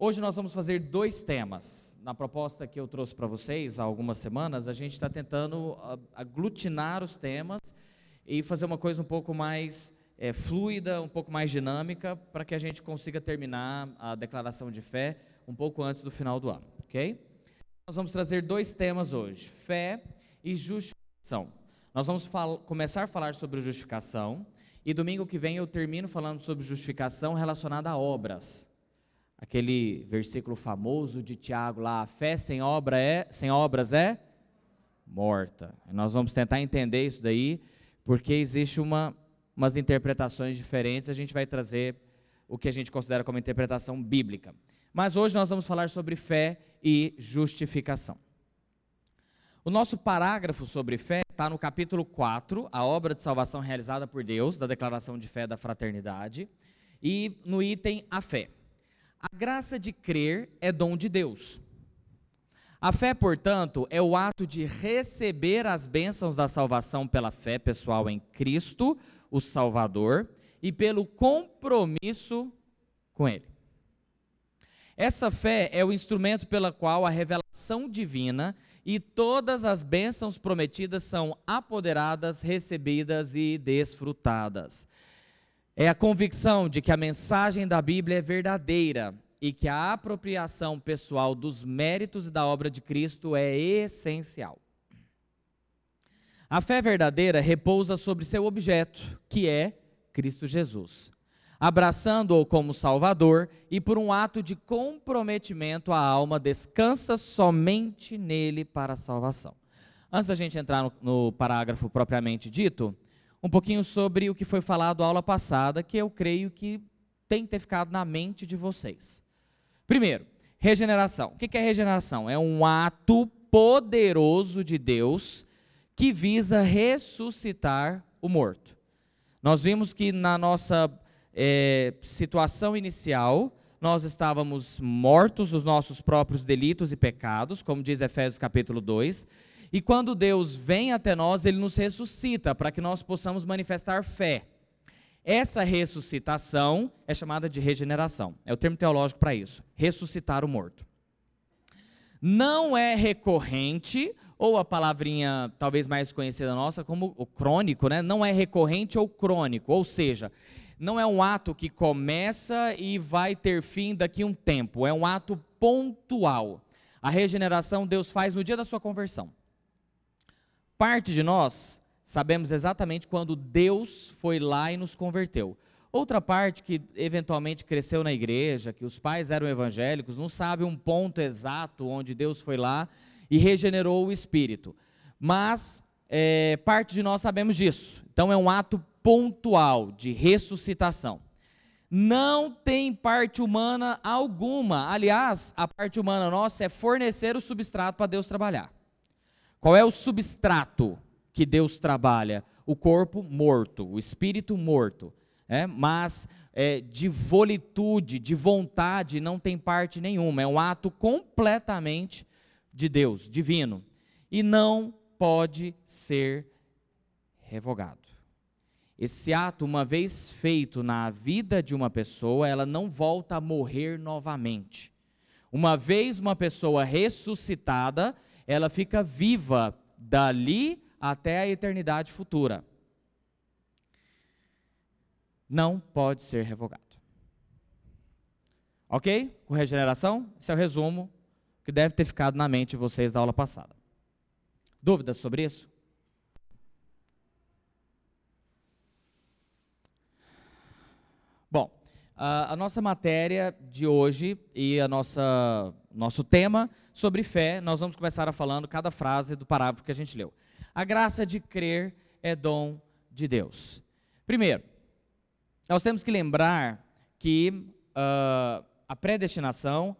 Hoje nós vamos fazer dois temas. Na proposta que eu trouxe para vocês há algumas semanas, a gente está tentando aglutinar os temas e fazer uma coisa um pouco mais é, fluida, um pouco mais dinâmica, para que a gente consiga terminar a declaração de fé um pouco antes do final do ano, ok? Nós vamos trazer dois temas hoje: fé e justificação. Nós vamos começar a falar sobre justificação e domingo que vem eu termino falando sobre justificação relacionada a obras. Aquele versículo famoso de Tiago lá, a fé sem, obra é, sem obras é morta. Nós vamos tentar entender isso daí, porque existe uma, umas interpretações diferentes, a gente vai trazer o que a gente considera como interpretação bíblica. Mas hoje nós vamos falar sobre fé e justificação. O nosso parágrafo sobre fé está no capítulo 4, a obra de salvação realizada por Deus, da declaração de fé da fraternidade, e no item a fé. A graça de crer é dom de Deus. A fé, portanto, é o ato de receber as bênçãos da salvação pela fé pessoal em Cristo, o Salvador, e pelo compromisso com Ele. Essa fé é o instrumento pela qual a revelação divina e todas as bênçãos prometidas são apoderadas, recebidas e desfrutadas é a convicção de que a mensagem da Bíblia é verdadeira e que a apropriação pessoal dos méritos e da obra de Cristo é essencial. A fé verdadeira repousa sobre seu objeto, que é Cristo Jesus, abraçando-o como Salvador e por um ato de comprometimento a alma descansa somente nele para a salvação. Antes da gente entrar no, no parágrafo propriamente dito, um pouquinho sobre o que foi falado aula passada, que eu creio que tem que ter ficado na mente de vocês. Primeiro, regeneração. O que é regeneração? É um ato poderoso de Deus que visa ressuscitar o morto. Nós vimos que na nossa é, situação inicial, nós estávamos mortos dos nossos próprios delitos e pecados, como diz Efésios capítulo 2, e quando Deus vem até nós, ele nos ressuscita para que nós possamos manifestar fé. Essa ressuscitação é chamada de regeneração. É o termo teológico para isso. Ressuscitar o morto. Não é recorrente, ou a palavrinha talvez mais conhecida nossa como o crônico, né? Não é recorrente ou crônico, ou seja, não é um ato que começa e vai ter fim daqui um tempo, é um ato pontual. A regeneração Deus faz no dia da sua conversão. Parte de nós sabemos exatamente quando Deus foi lá e nos converteu. Outra parte que eventualmente cresceu na igreja, que os pais eram evangélicos, não sabe um ponto exato onde Deus foi lá e regenerou o espírito. Mas é, parte de nós sabemos disso. Então é um ato pontual de ressuscitação. Não tem parte humana alguma. Aliás, a parte humana nossa é fornecer o substrato para Deus trabalhar. Qual é o substrato que Deus trabalha? O corpo morto, o espírito morto. É? Mas é, de volitude, de vontade, não tem parte nenhuma. É um ato completamente de Deus, divino. E não pode ser revogado. Esse ato, uma vez feito na vida de uma pessoa, ela não volta a morrer novamente. Uma vez uma pessoa ressuscitada, ela fica viva dali até a eternidade futura. Não pode ser revogado. Ok? Com regeneração? Esse é o resumo que deve ter ficado na mente de vocês da aula passada. Dúvidas sobre isso? Bom, a, nossa matéria de hoje e a nossa nosso tema sobre fé, nós vamos começar a falando cada frase do parágrafo que a gente leu. A graça de crer é dom de Deus. Primeiro, nós temos que lembrar que uh, a predestinação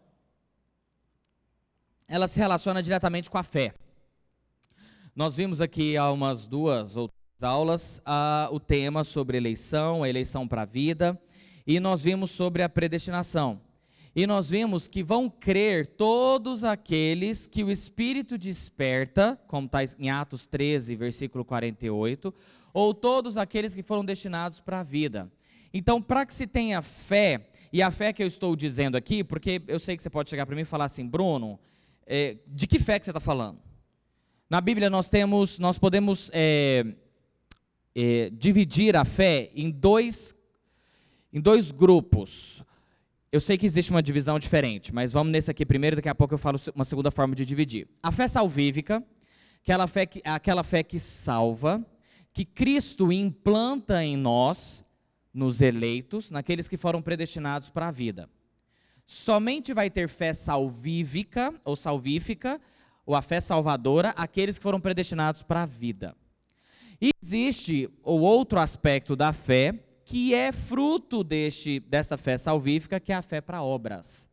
ela se relaciona diretamente com a fé. Nós vimos aqui há umas duas ou três aulas uh, o tema sobre eleição, a eleição para a vida, e nós vimos sobre a predestinação. E nós vimos que vão crer todos aqueles que o Espírito desperta, como está em Atos 13, versículo 48, ou todos aqueles que foram destinados para a vida. Então, para que se tenha fé, E a fé que eu estou dizendo aqui, porque eu sei que você pode chegar para mim e falar assim, Bruno, é, de que fé que você está falando? Na Bíblia nós temos, nós podemos é, é, dividir a fé em dois, em dois grupos. Eu sei que existe uma divisão diferente, mas vamos nesse aqui primeiro, daqui a pouco eu falo uma segunda forma de dividir. A fé salvífica, aquela fé que, aquela fé que salva, que Cristo implanta em nós, nos eleitos, naqueles que foram predestinados para a vida. Somente vai ter fé salvífica ou salvífica, ou a fé salvadora, aqueles que foram predestinados para a vida. E existe o outro aspecto da fé, que é fruto deste, dessa fé salvífica, que é a fé para obras.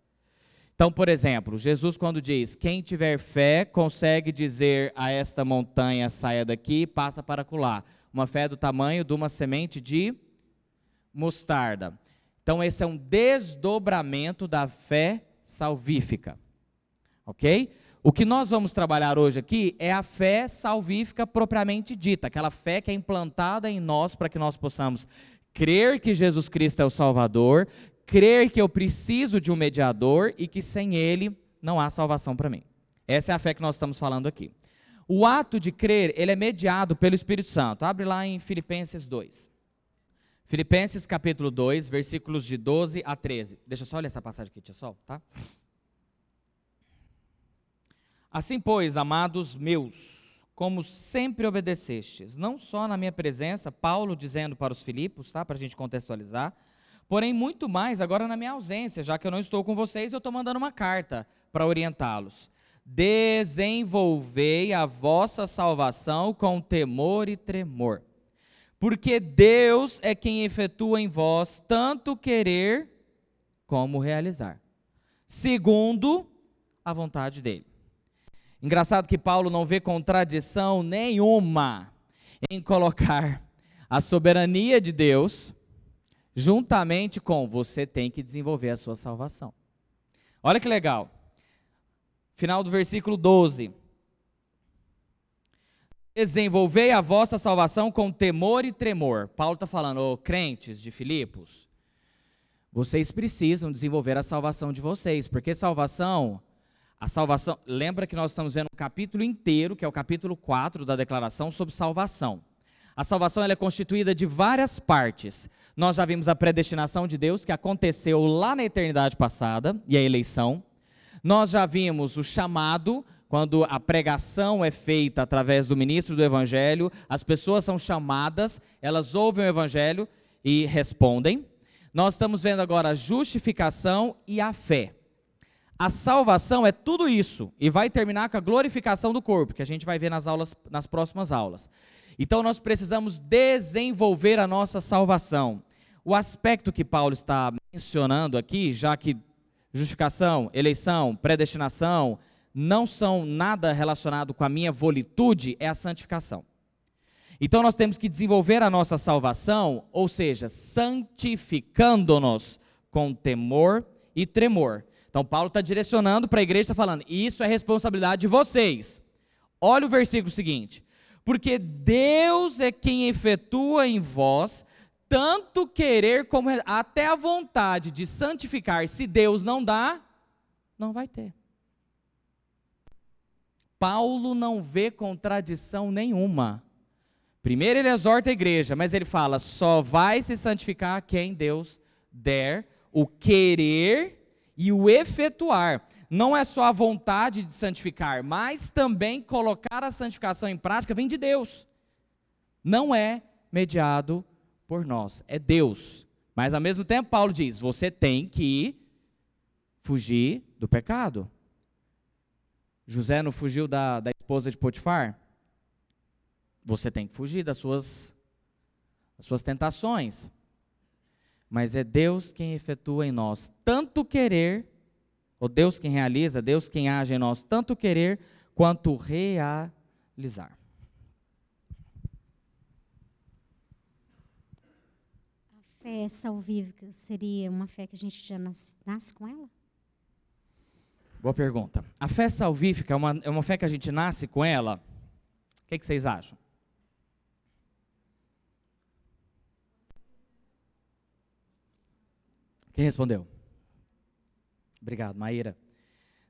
Então, por exemplo, Jesus, quando diz: Quem tiver fé consegue dizer a esta montanha, saia daqui e passa para acolá. Uma fé do tamanho de uma semente de mostarda. Então, esse é um desdobramento da fé salvífica. Ok? O que nós vamos trabalhar hoje aqui é a fé salvífica propriamente dita, aquela fé que é implantada em nós para que nós possamos crer que Jesus Cristo é o Salvador, crer que eu preciso de um mediador e que sem ele não há salvação para mim. Essa é a fé que nós estamos falando aqui. O ato de crer, ele é mediado pelo Espírito Santo. Abre lá em Filipenses 2. Filipenses capítulo 2, versículos de 12 a 13. Deixa eu só olhar essa passagem aqui, tia Sol, tá? Assim, pois, amados meus, como sempre obedecestes, não só na minha presença, Paulo dizendo para os Filipos, tá? Para a gente contextualizar, porém muito mais agora na minha ausência, já que eu não estou com vocês, eu estou mandando uma carta para orientá-los. Desenvolvei a vossa salvação com temor e tremor, porque Deus é quem efetua em vós tanto querer como realizar, segundo a vontade dele. Engraçado que Paulo não vê contradição nenhuma em colocar a soberania de Deus juntamente com você tem que desenvolver a sua salvação. Olha que legal. Final do versículo 12. Desenvolvei a vossa salvação com temor e tremor. Paulo está falando, oh, crentes de Filipos, vocês precisam desenvolver a salvação de vocês, porque salvação, a salvação, lembra que nós estamos vendo um capítulo inteiro, que é o capítulo 4 da declaração sobre salvação. A salvação é constituída de várias partes. Nós já vimos a predestinação de Deus, que aconteceu lá na eternidade passada, e a eleição. Nós já vimos o chamado, quando a pregação é feita através do ministro do evangelho, as pessoas são chamadas, elas ouvem o evangelho e respondem. Nós estamos vendo agora a justificação e a fé. A salvação é tudo isso e vai terminar com a glorificação do corpo, que a gente vai ver nas aulas nas próximas aulas. Então nós precisamos desenvolver a nossa salvação. O aspecto que Paulo está mencionando aqui, já que justificação, eleição, predestinação não são nada relacionado com a minha volitude, é a santificação. Então nós temos que desenvolver a nossa salvação, ou seja, santificando-nos com temor e tremor. Então Paulo está direcionando para a igreja, está falando, isso é responsabilidade de vocês. Olha o versículo seguinte porque Deus é quem efetua em vós tanto querer como até a vontade de santificar. Se Deus não dá, não vai ter. Paulo não vê contradição nenhuma. Primeiro ele exorta a igreja, mas ele fala: só vai se santificar quem Deus der o querer e o efetuar não é só a vontade de santificar, mas também colocar a santificação em prática vem de Deus. Não é mediado por nós, é Deus. Mas ao mesmo tempo, Paulo diz: você tem que fugir do pecado. José não fugiu da, da esposa de Potifar? Você tem que fugir das suas, das suas tentações. Mas é Deus quem efetua em nós tanto querer o Deus quem realiza, Deus quem age em nós, tanto querer quanto realizar. A fé salvífica seria uma fé que a gente já nasce, nasce com ela? Boa pergunta. A fé salvífica é uma, é uma fé que a gente nasce com ela? O que, que vocês acham? Quem respondeu? Obrigado, Maíra.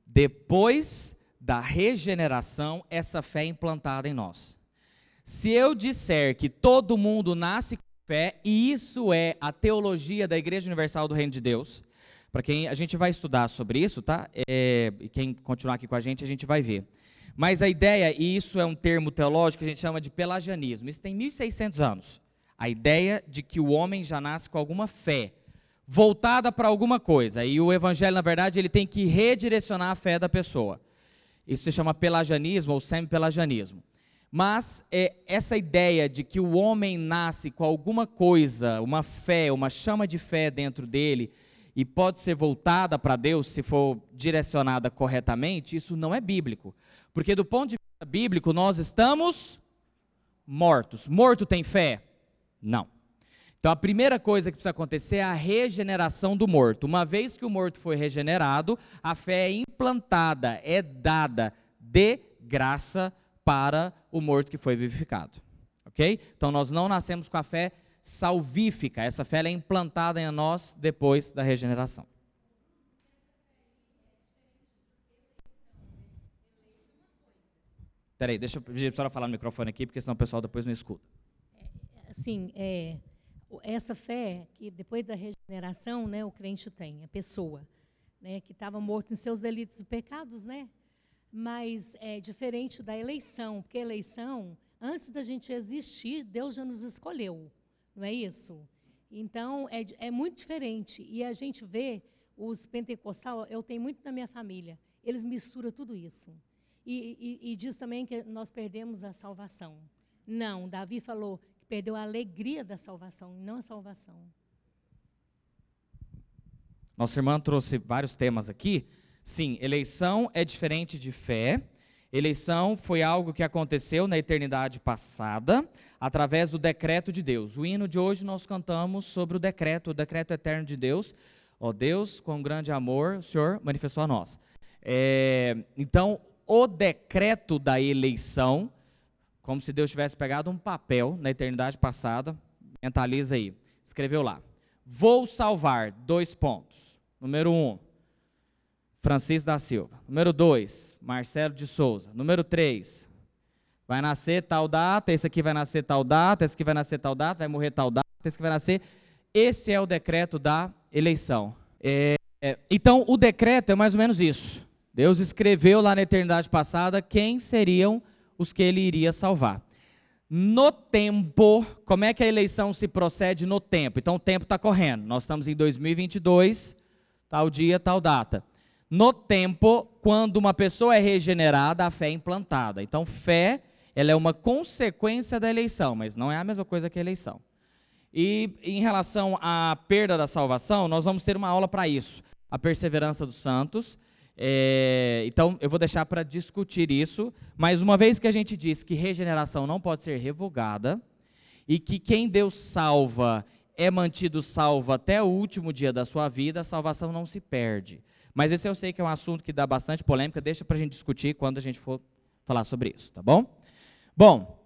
Depois da regeneração, essa fé é implantada em nós. Se eu disser que todo mundo nasce com fé, e isso é a teologia da Igreja Universal do Reino de Deus, para quem a gente vai estudar sobre isso, tá? É, e quem continuar aqui com a gente, a gente vai ver. Mas a ideia, e isso é um termo teológico que a gente chama de pelagianismo, isso tem 1600 anos. A ideia de que o homem já nasce com alguma fé, voltada para alguma coisa. E o evangelho, na verdade, ele tem que redirecionar a fé da pessoa. Isso se chama pelagianismo ou semi-pelagianismo. Mas é, essa ideia de que o homem nasce com alguma coisa, uma fé, uma chama de fé dentro dele, e pode ser voltada para Deus se for direcionada corretamente, isso não é bíblico. Porque do ponto de vista bíblico, nós estamos mortos. Morto tem fé? Não. Então a primeira coisa que precisa acontecer é a regeneração do morto. Uma vez que o morto foi regenerado, a fé é implantada, é dada de graça para o morto que foi vivificado. Ok? Então nós não nascemos com a fé salvífica. Essa fé é implantada em nós depois da regeneração. Peraí, deixa eu pedir para a senhora falar no microfone aqui, porque senão o pessoal depois não escuta. É, assim, é, essa fé que depois da regeneração, né, o crente tem, a pessoa, né, que estava morto em seus delitos e pecados, né? Mas é diferente da eleição, porque a eleição, antes da gente existir, Deus já nos escolheu não é isso? Então, é, é muito diferente. E a gente vê os pentecostal, eu tenho muito na minha família, eles misturam tudo isso. E, e, e, diz também que nós perdemos a salvação. Não, Davi falou que perdeu a alegria da salvação, não a salvação. Nossa irmã trouxe vários temas aqui. Sim, eleição é diferente de fé. Eleição foi algo que aconteceu na eternidade passada, através do decreto de Deus. O hino de hoje nós cantamos sobre o decreto, o decreto eterno de Deus. Ó oh Deus, com grande amor, o Senhor manifestou a nós. É, então, o decreto da eleição, como se Deus tivesse pegado um papel na eternidade passada, mentaliza aí, escreveu lá. Vou salvar, dois pontos. Número um, Francisco da Silva. Número 2, Marcelo de Souza. Número 3, vai nascer tal data, esse aqui vai nascer tal data, esse aqui vai nascer tal data, vai morrer tal data, esse aqui vai nascer. Esse é o decreto da eleição. É, é, então, o decreto é mais ou menos isso. Deus escreveu lá na eternidade passada quem seriam os que ele iria salvar. No tempo, como é que a eleição se procede no tempo? Então, o tempo está correndo. Nós estamos em 2022, tal dia, tal data. No tempo, quando uma pessoa é regenerada, a fé é implantada. Então, fé, ela é uma consequência da eleição, mas não é a mesma coisa que a eleição. E em relação à perda da salvação, nós vamos ter uma aula para isso. A perseverança dos santos. É, então, eu vou deixar para discutir isso, mas uma vez que a gente diz que regeneração não pode ser revogada, e que quem Deus salva é mantido salvo até o último dia da sua vida, a salvação não se perde. Mas esse eu sei que é um assunto que dá bastante polêmica, deixa para a gente discutir quando a gente for falar sobre isso, tá bom? Bom,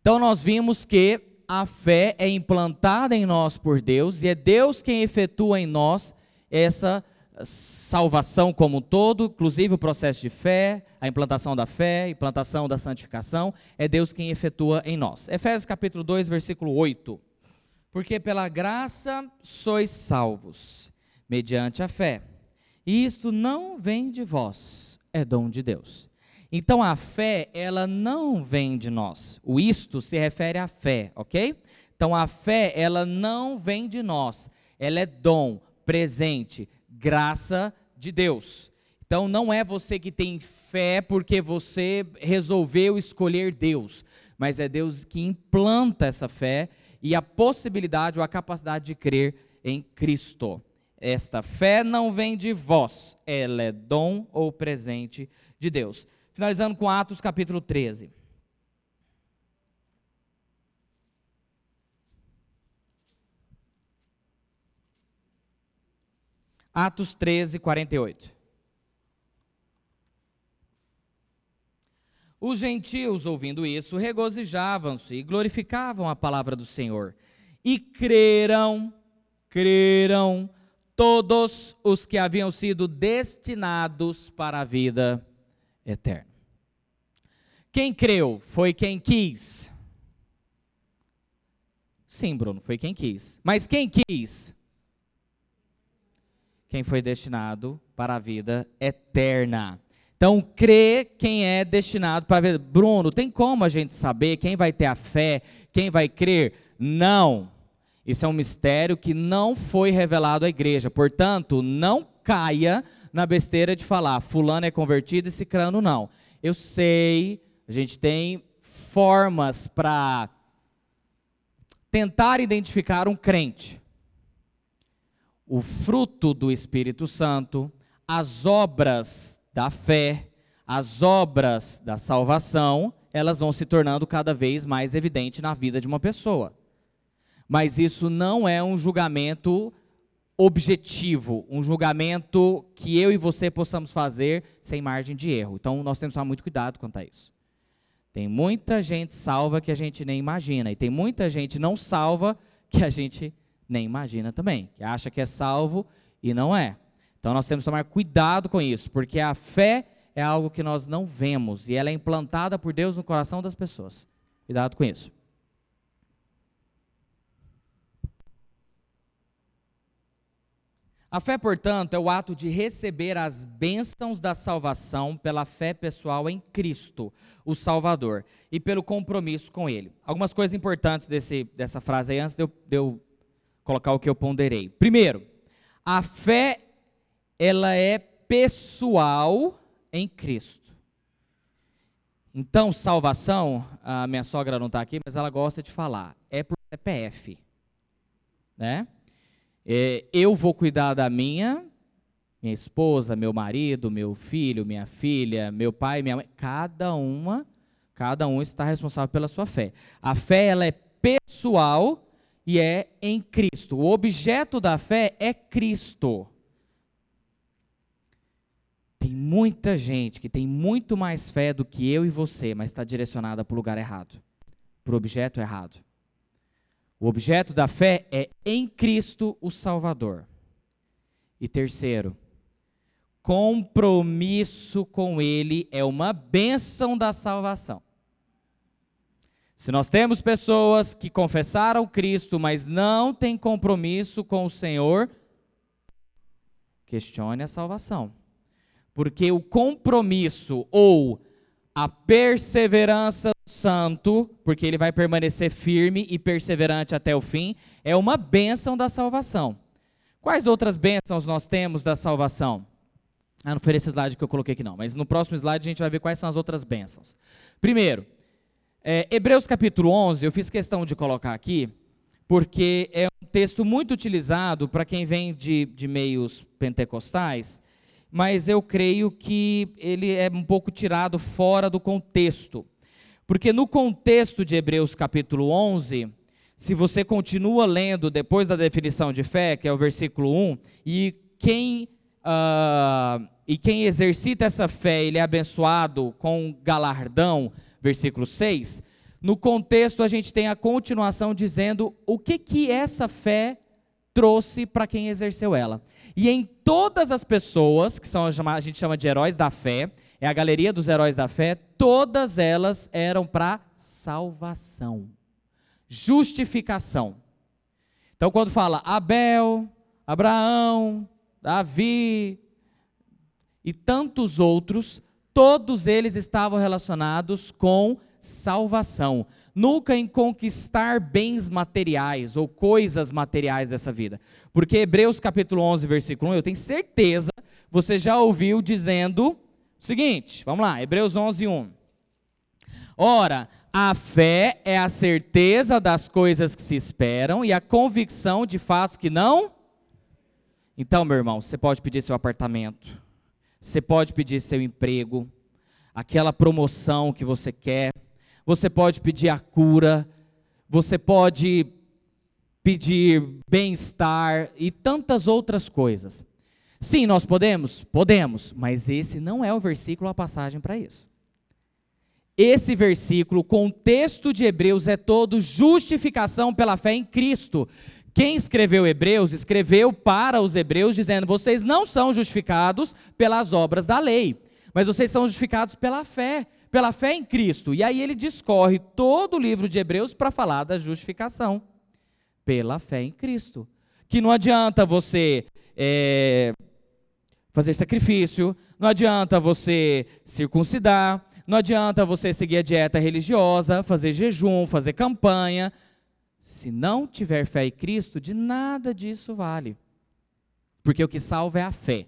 então nós vimos que a fé é implantada em nós por Deus e é Deus quem efetua em nós essa salvação como um todo, inclusive o processo de fé, a implantação da fé, implantação da santificação, é Deus quem efetua em nós. Efésios capítulo 2, versículo 8. Porque pela graça sois salvos, mediante a fé. E isto não vem de vós, é dom de Deus. Então a fé, ela não vem de nós. O isto se refere à fé, ok? Então a fé, ela não vem de nós. Ela é dom, presente, graça de Deus. Então não é você que tem fé porque você resolveu escolher Deus, mas é Deus que implanta essa fé e a possibilidade ou a capacidade de crer em Cristo. Esta fé não vem de vós, ela é dom ou presente de Deus. Finalizando com Atos capítulo 13. Atos 13, 48. Os gentios, ouvindo isso, regozijavam-se e glorificavam a palavra do Senhor. E creram, creram todos os que haviam sido destinados para a vida eterna. Quem creu foi quem quis. Sim, Bruno, foi quem quis. Mas quem quis? Quem foi destinado para a vida eterna. Então, crê quem é destinado para a vida. Bruno, tem como a gente saber quem vai ter a fé, quem vai crer? Não. Isso é um mistério que não foi revelado à igreja. Portanto, não caia na besteira de falar fulano é convertido e cicrano não. Eu sei, a gente tem formas para tentar identificar um crente. O fruto do Espírito Santo, as obras da fé, as obras da salvação, elas vão se tornando cada vez mais evidentes na vida de uma pessoa mas isso não é um julgamento objetivo, um julgamento que eu e você possamos fazer sem margem de erro. Então nós temos que tomar muito cuidado quanto a isso. Tem muita gente salva que a gente nem imagina, e tem muita gente não salva que a gente nem imagina também, que acha que é salvo e não é. Então nós temos que tomar cuidado com isso, porque a fé é algo que nós não vemos e ela é implantada por Deus no coração das pessoas. Cuidado com isso. A fé, portanto, é o ato de receber as bênçãos da salvação pela fé pessoal em Cristo, o Salvador, e pelo compromisso com Ele. Algumas coisas importantes desse, dessa frase aí, antes de eu, de eu colocar o que eu ponderei. Primeiro, a fé, ela é pessoal em Cristo. Então, salvação, a minha sogra não está aqui, mas ela gosta de falar, é por CPF. Né? É, eu vou cuidar da minha, minha esposa, meu marido, meu filho, minha filha, meu pai, minha mãe. Cada uma, cada um está responsável pela sua fé. A fé ela é pessoal e é em Cristo. O objeto da fé é Cristo. Tem muita gente que tem muito mais fé do que eu e você, mas está direcionada para o lugar errado, para o objeto errado. O objeto da fé é em Cristo o Salvador. E terceiro, compromisso com Ele é uma bênção da salvação. Se nós temos pessoas que confessaram Cristo, mas não têm compromisso com o Senhor, questione a salvação. Porque o compromisso ou a perseverança do santo, porque ele vai permanecer firme e perseverante até o fim, é uma bênção da salvação. Quais outras bênçãos nós temos da salvação? Ah, não foi esse slide que eu coloquei aqui não, mas no próximo slide a gente vai ver quais são as outras bênçãos. Primeiro, é, Hebreus capítulo 11, eu fiz questão de colocar aqui, porque é um texto muito utilizado para quem vem de, de meios pentecostais, mas eu creio que ele é um pouco tirado fora do contexto. Porque no contexto de Hebreus capítulo 11, se você continua lendo depois da definição de fé, que é o versículo 1, e quem, uh, e quem exercita essa fé, ele é abençoado com galardão, versículo 6, no contexto a gente tem a continuação dizendo o que que essa fé trouxe para quem exerceu ela. E em todas as pessoas, que são a gente chama de heróis da fé, é a galeria dos heróis da fé, todas elas eram para salvação, justificação. Então, quando fala Abel, Abraão, Davi e tantos outros, todos eles estavam relacionados com salvação nunca em conquistar bens materiais ou coisas materiais dessa vida. Porque Hebreus capítulo 11, versículo 1, eu tenho certeza, você já ouviu dizendo o seguinte, vamos lá, Hebreus 11, 1. Ora, a fé é a certeza das coisas que se esperam e a convicção de fatos que não. Então, meu irmão, você pode pedir seu apartamento, você pode pedir seu emprego, aquela promoção que você quer, você pode pedir a cura, você pode pedir bem-estar e tantas outras coisas. Sim, nós podemos? Podemos, mas esse não é o versículo, a passagem para isso. Esse versículo, o contexto de Hebreus é todo justificação pela fé em Cristo. Quem escreveu Hebreus, escreveu para os hebreus, dizendo: vocês não são justificados pelas obras da lei, mas vocês são justificados pela fé, pela fé em Cristo. E aí ele discorre todo o livro de Hebreus para falar da justificação, pela fé em Cristo. Que não adianta você é, fazer sacrifício, não adianta você circuncidar, não adianta você seguir a dieta religiosa, fazer jejum, fazer campanha. Se não tiver fé em Cristo, de nada disso vale. Porque o que salva é a fé.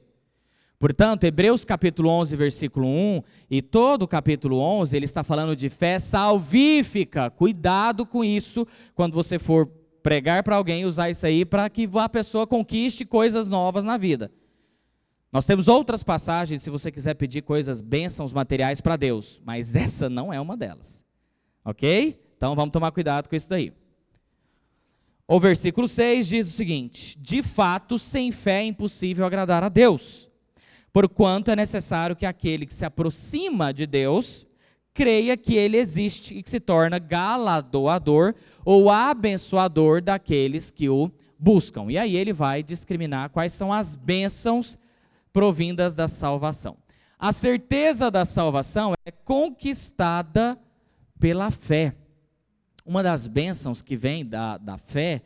Portanto, Hebreus capítulo 11, versículo 1, e todo o capítulo 11, ele está falando de fé salvífica. Cuidado com isso quando você for pregar para alguém, usar isso aí para que a pessoa conquiste coisas novas na vida. Nós temos outras passagens, se você quiser pedir coisas, bênçãos materiais para Deus, mas essa não é uma delas. Ok? Então vamos tomar cuidado com isso daí. O versículo 6 diz o seguinte: De fato, sem fé é impossível agradar a Deus, porquanto é necessário que aquele que se aproxima de Deus creia que ele existe e que se torna galardoador ou abençoador daqueles que o buscam. E aí ele vai discriminar quais são as bênçãos provindas da salvação. A certeza da salvação é conquistada pela fé. Uma das bênçãos que vem da, da fé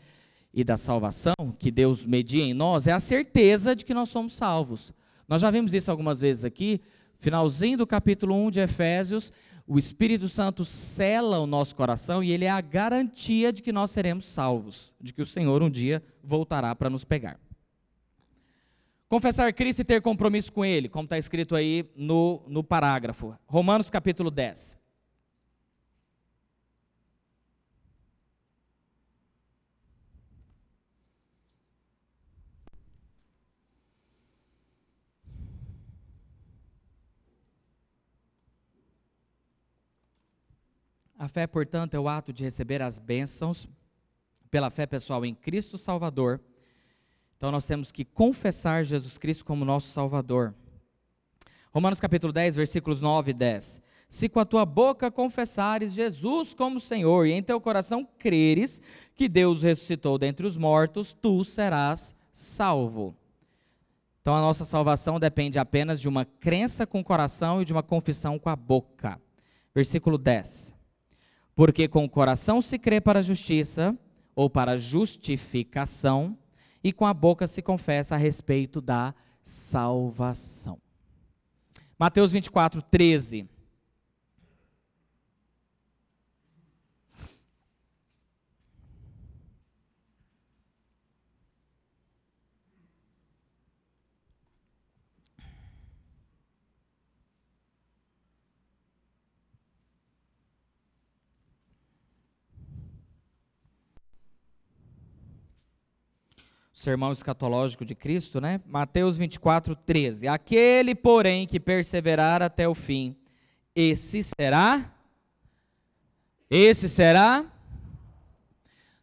e da salvação, que Deus media em nós, é a certeza de que nós somos salvos. Nós já vimos isso algumas vezes aqui, finalzinho do capítulo 1 de Efésios, o Espírito Santo cela o nosso coração e ele é a garantia de que nós seremos salvos, de que o Senhor um dia voltará para nos pegar. Confessar Cristo e ter compromisso com Ele, como está escrito aí no, no parágrafo. Romanos capítulo 10. A fé, portanto, é o ato de receber as bênçãos pela fé pessoal em Cristo Salvador então nós temos que confessar Jesus Cristo como nosso Salvador. Romanos capítulo 10, versículos 9 e 10. Se com a tua boca confessares Jesus como Senhor e em teu coração creres que Deus ressuscitou dentre os mortos, tu serás salvo. Então a nossa salvação depende apenas de uma crença com o coração e de uma confissão com a boca. Versículo 10. Porque com o coração se crê para a justiça ou para a justificação, e com a boca se confessa a respeito da salvação. Mateus 24, 13. Sermão escatológico de Cristo, né? Mateus 24, 13. Aquele, porém, que perseverar até o fim, esse será. Esse será.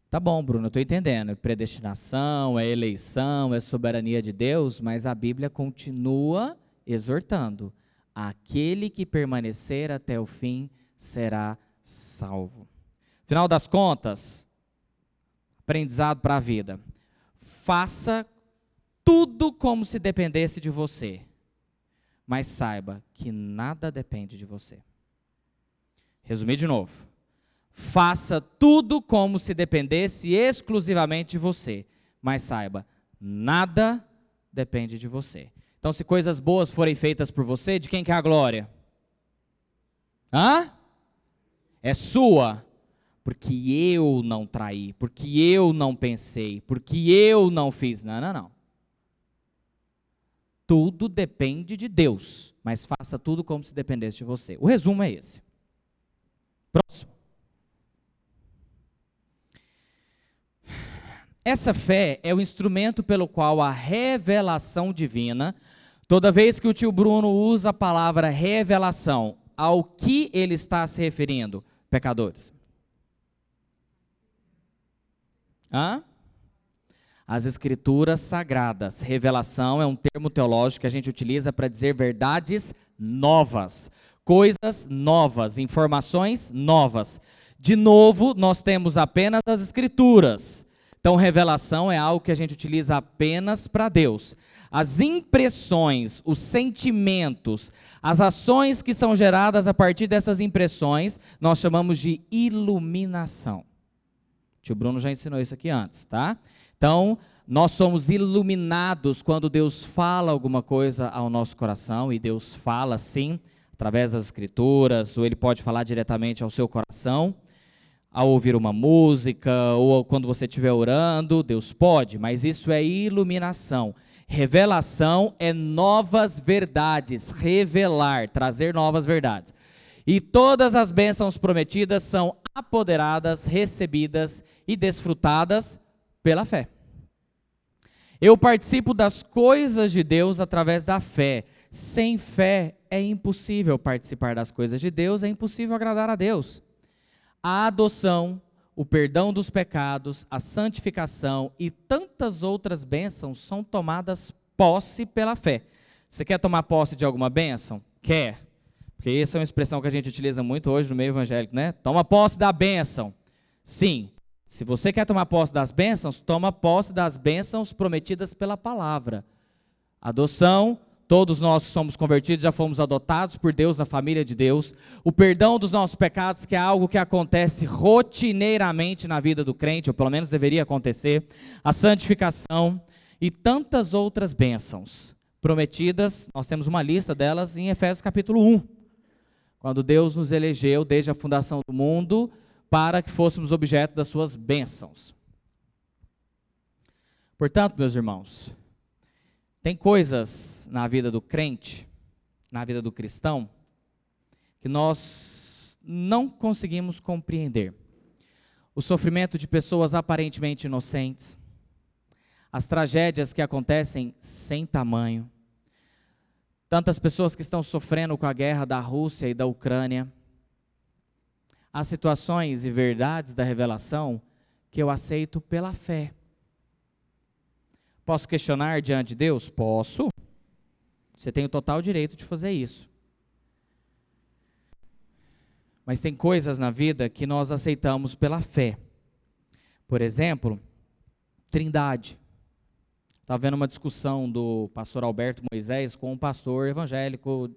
Tá bom, Bruno, eu estou entendendo. É predestinação, é eleição, é soberania de Deus, mas a Bíblia continua exortando: aquele que permanecer até o fim será salvo. Final das contas, aprendizado para a vida faça tudo como se dependesse de você, mas saiba que nada depende de você. Resumir de novo. Faça tudo como se dependesse exclusivamente de você, mas saiba, nada depende de você. Então, se coisas boas forem feitas por você, de quem que é a glória? Hã? É sua porque eu não traí, porque eu não pensei, porque eu não fiz. Não, não, não. Tudo depende de Deus, mas faça tudo como se dependesse de você. O resumo é esse. Próximo. Essa fé é o instrumento pelo qual a revelação divina, toda vez que o tio Bruno usa a palavra revelação, ao que ele está se referindo? Pecadores. Hã? As escrituras sagradas. Revelação é um termo teológico que a gente utiliza para dizer verdades novas, coisas novas, informações novas. De novo, nós temos apenas as escrituras. Então, revelação é algo que a gente utiliza apenas para Deus. As impressões, os sentimentos, as ações que são geradas a partir dessas impressões, nós chamamos de iluminação. Tio Bruno já ensinou isso aqui antes, tá? Então, nós somos iluminados quando Deus fala alguma coisa ao nosso coração, e Deus fala sim, através das escrituras, ou Ele pode falar diretamente ao seu coração, ao ouvir uma música, ou quando você estiver orando, Deus pode, mas isso é iluminação. Revelação é novas verdades, revelar, trazer novas verdades. E todas as bênçãos prometidas são apoderadas, recebidas e desfrutadas pela fé. Eu participo das coisas de Deus através da fé. Sem fé é impossível participar das coisas de Deus, é impossível agradar a Deus. A adoção, o perdão dos pecados, a santificação e tantas outras bênçãos são tomadas posse pela fé. Você quer tomar posse de alguma bênção? Quer. Porque essa é uma expressão que a gente utiliza muito hoje no meio evangélico, né? Toma posse da bênção. Sim, se você quer tomar posse das bênçãos, toma posse das bênçãos prometidas pela palavra. Adoção, todos nós somos convertidos, já fomos adotados por Deus na família de Deus. O perdão dos nossos pecados, que é algo que acontece rotineiramente na vida do crente, ou pelo menos deveria acontecer. A santificação e tantas outras bênçãos prometidas, nós temos uma lista delas em Efésios capítulo 1. Quando Deus nos elegeu desde a fundação do mundo, para que fôssemos objeto das suas bênçãos. Portanto, meus irmãos, tem coisas na vida do crente, na vida do cristão, que nós não conseguimos compreender. O sofrimento de pessoas aparentemente inocentes, as tragédias que acontecem sem tamanho, tantas pessoas que estão sofrendo com a guerra da Rússia e da Ucrânia, há situações e verdades da revelação que eu aceito pela fé. Posso questionar diante de Deus? Posso. Você tem o total direito de fazer isso. Mas tem coisas na vida que nós aceitamos pela fé. Por exemplo, Trindade. Estava vendo uma discussão do pastor Alberto Moisés com um pastor evangélico,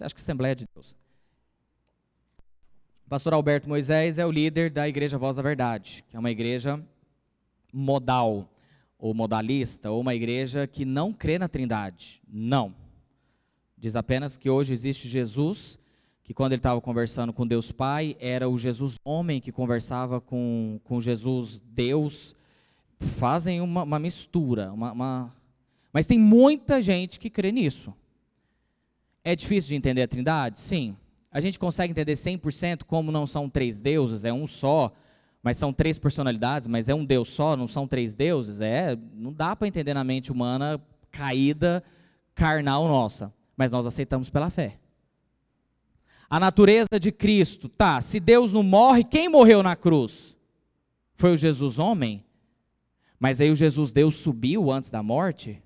acha que Assembleia de Deus? O pastor Alberto Moisés é o líder da Igreja Voz da Verdade, que é uma igreja modal, ou modalista, ou uma igreja que não crê na Trindade. Não. Diz apenas que hoje existe Jesus, que quando ele estava conversando com Deus Pai, era o Jesus homem que conversava com, com Jesus Deus. Fazem uma, uma mistura, uma, uma... mas tem muita gente que crê nisso. É difícil de entender a Trindade? Sim. A gente consegue entender 100% como não são três deuses, é um só, mas são três personalidades, mas é um Deus só, não são três deuses? É, não dá para entender na mente humana caída, carnal nossa, mas nós aceitamos pela fé. A natureza de Cristo, tá, se Deus não morre, quem morreu na cruz? Foi o Jesus homem? Mas aí o Jesus Deus subiu antes da morte?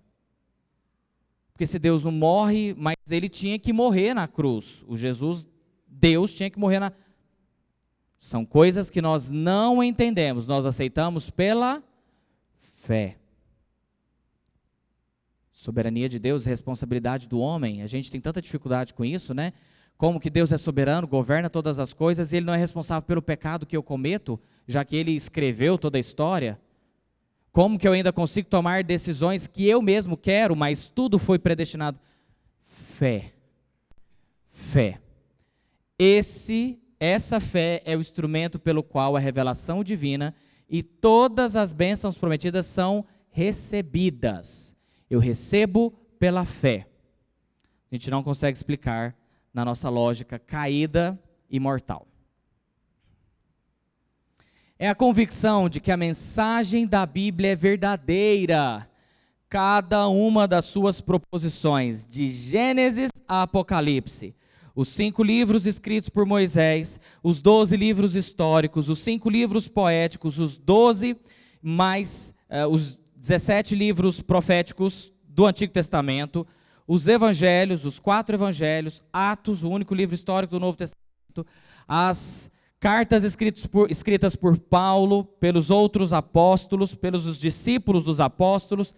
Porque se Deus não morre, mas ele tinha que morrer na cruz. O Jesus Deus tinha que morrer na. São coisas que nós não entendemos, nós aceitamos pela fé. Soberania de Deus, responsabilidade do homem. A gente tem tanta dificuldade com isso, né? Como que Deus é soberano, governa todas as coisas e ele não é responsável pelo pecado que eu cometo, já que ele escreveu toda a história? Como que eu ainda consigo tomar decisões que eu mesmo quero, mas tudo foi predestinado? Fé. Fé. Esse, essa fé é o instrumento pelo qual a revelação divina e todas as bênçãos prometidas são recebidas. Eu recebo pela fé. A gente não consegue explicar na nossa lógica caída e mortal. É a convicção de que a mensagem da Bíblia é verdadeira. Cada uma das suas proposições, de Gênesis a Apocalipse, os cinco livros escritos por Moisés, os doze livros históricos, os cinco livros poéticos, os doze mais uh, os 17 livros proféticos do Antigo Testamento, os evangelhos, os quatro evangelhos, Atos, o único livro histórico do Novo Testamento, as cartas escritas por, escritas por Paulo, pelos outros apóstolos, pelos discípulos dos apóstolos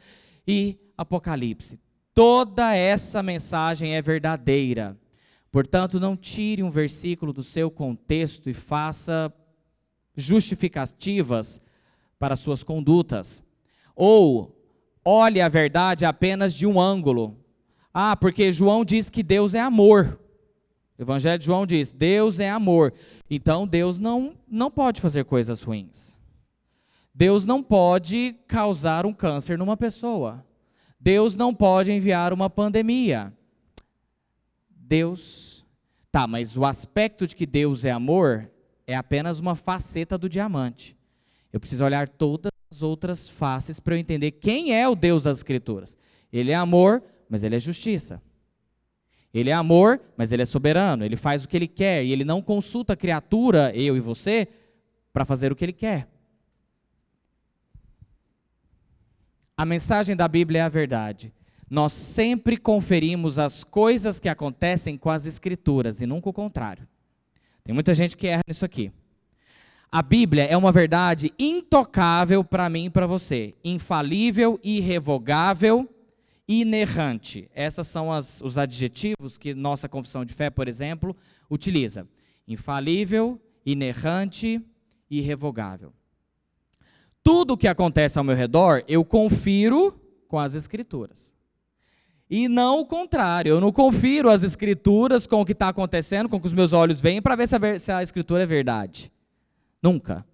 e Apocalipse. Toda essa mensagem é verdadeira. Portanto, não tire um versículo do seu contexto e faça justificativas para suas condutas. Ou olhe a verdade apenas de um ângulo. Ah, porque João diz que Deus é amor. Evangelho de João diz: Deus é amor. Então Deus não, não pode fazer coisas ruins. Deus não pode causar um câncer numa pessoa. Deus não pode enviar uma pandemia. Deus. Tá, mas o aspecto de que Deus é amor é apenas uma faceta do diamante. Eu preciso olhar todas as outras faces para eu entender quem é o Deus das Escrituras. Ele é amor, mas ele é justiça. Ele é amor, mas ele é soberano. Ele faz o que ele quer e ele não consulta a criatura, eu e você, para fazer o que ele quer. A mensagem da Bíblia é a verdade. Nós sempre conferimos as coisas que acontecem com as Escrituras e nunca o contrário. Tem muita gente que erra nisso aqui. A Bíblia é uma verdade intocável para mim e para você, infalível, irrevogável, inerrante. Esses são as, os adjetivos que nossa confissão de fé, por exemplo, utiliza: infalível, inerrante, irrevogável. Tudo o que acontece ao meu redor, eu confiro com as Escrituras. E não o contrário, eu não confiro as escrituras com o que está acontecendo, com o que os meus olhos veem, para ver se a, se a escritura é verdade. Nunca.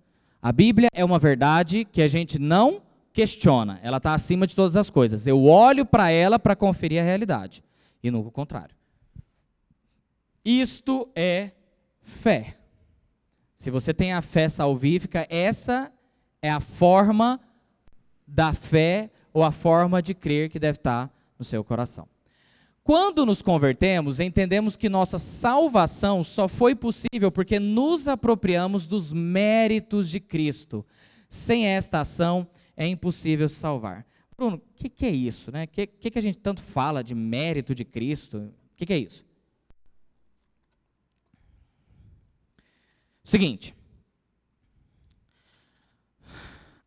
A Bíblia é uma verdade que a gente não questiona, ela está acima de todas as coisas. Eu olho para ela para conferir a realidade, e não o contrário. Isto é fé. Se você tem a fé salvífica, essa é a forma da fé ou a forma de crer que deve estar no seu coração. Quando nos convertemos, entendemos que nossa salvação só foi possível porque nos apropriamos dos méritos de Cristo. Sem esta ação, é impossível se salvar. Bruno, o que, que, é isso? O né? que, que, que, a gente tanto fala de mérito de Cristo? O que, que é isso? Seguinte.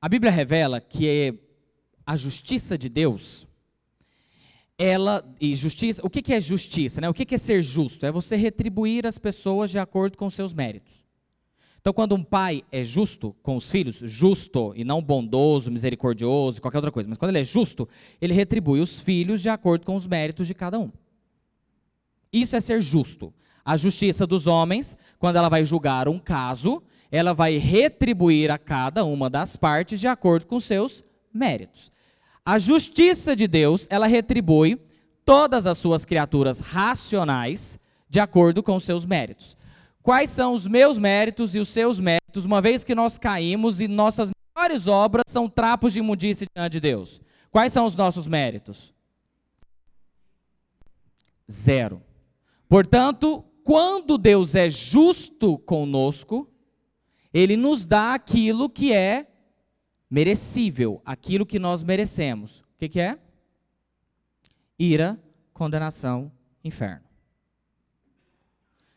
A Bíblia revela que a justiça de Deus ela e justiça, o que, que é justiça, né? O que, que é ser justo? É você retribuir as pessoas de acordo com seus méritos. Então, quando um pai é justo com os filhos, justo e não bondoso, misericordioso, qualquer outra coisa, mas quando ele é justo, ele retribui os filhos de acordo com os méritos de cada um. Isso é ser justo. A justiça dos homens, quando ela vai julgar um caso, ela vai retribuir a cada uma das partes de acordo com seus méritos. A justiça de Deus, ela retribui todas as suas criaturas racionais de acordo com seus méritos. Quais são os meus méritos e os seus méritos, uma vez que nós caímos e nossas melhores obras são trapos de imundície diante de Deus? Quais são os nossos méritos? Zero. Portanto, quando Deus é justo conosco, Ele nos dá aquilo que é merecível, aquilo que nós merecemos. O que, que é? Ira, condenação, inferno.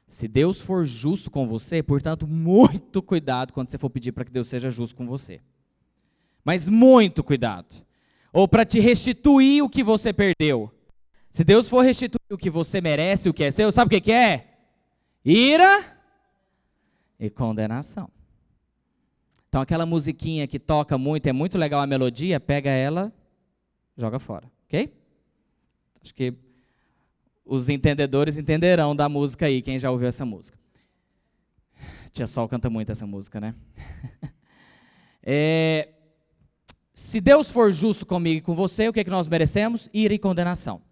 Se Deus for justo com você, portanto, muito cuidado quando você for pedir para que Deus seja justo com você. Mas muito cuidado. Ou para te restituir o que você perdeu. Se Deus for restituir o que você merece, o que é seu, sabe o que, é? Ira e condenação. Então aquela musiquinha que toca muito, é muito legal a melodia, pega ela, joga fora, ok? Acho que os entendedores entenderão da música aí, quem já ouviu essa música. Tia Sol canta muito essa música, né? é, se Deus for justo comigo e com você, o que, é que nós merecemos? Ira e condenação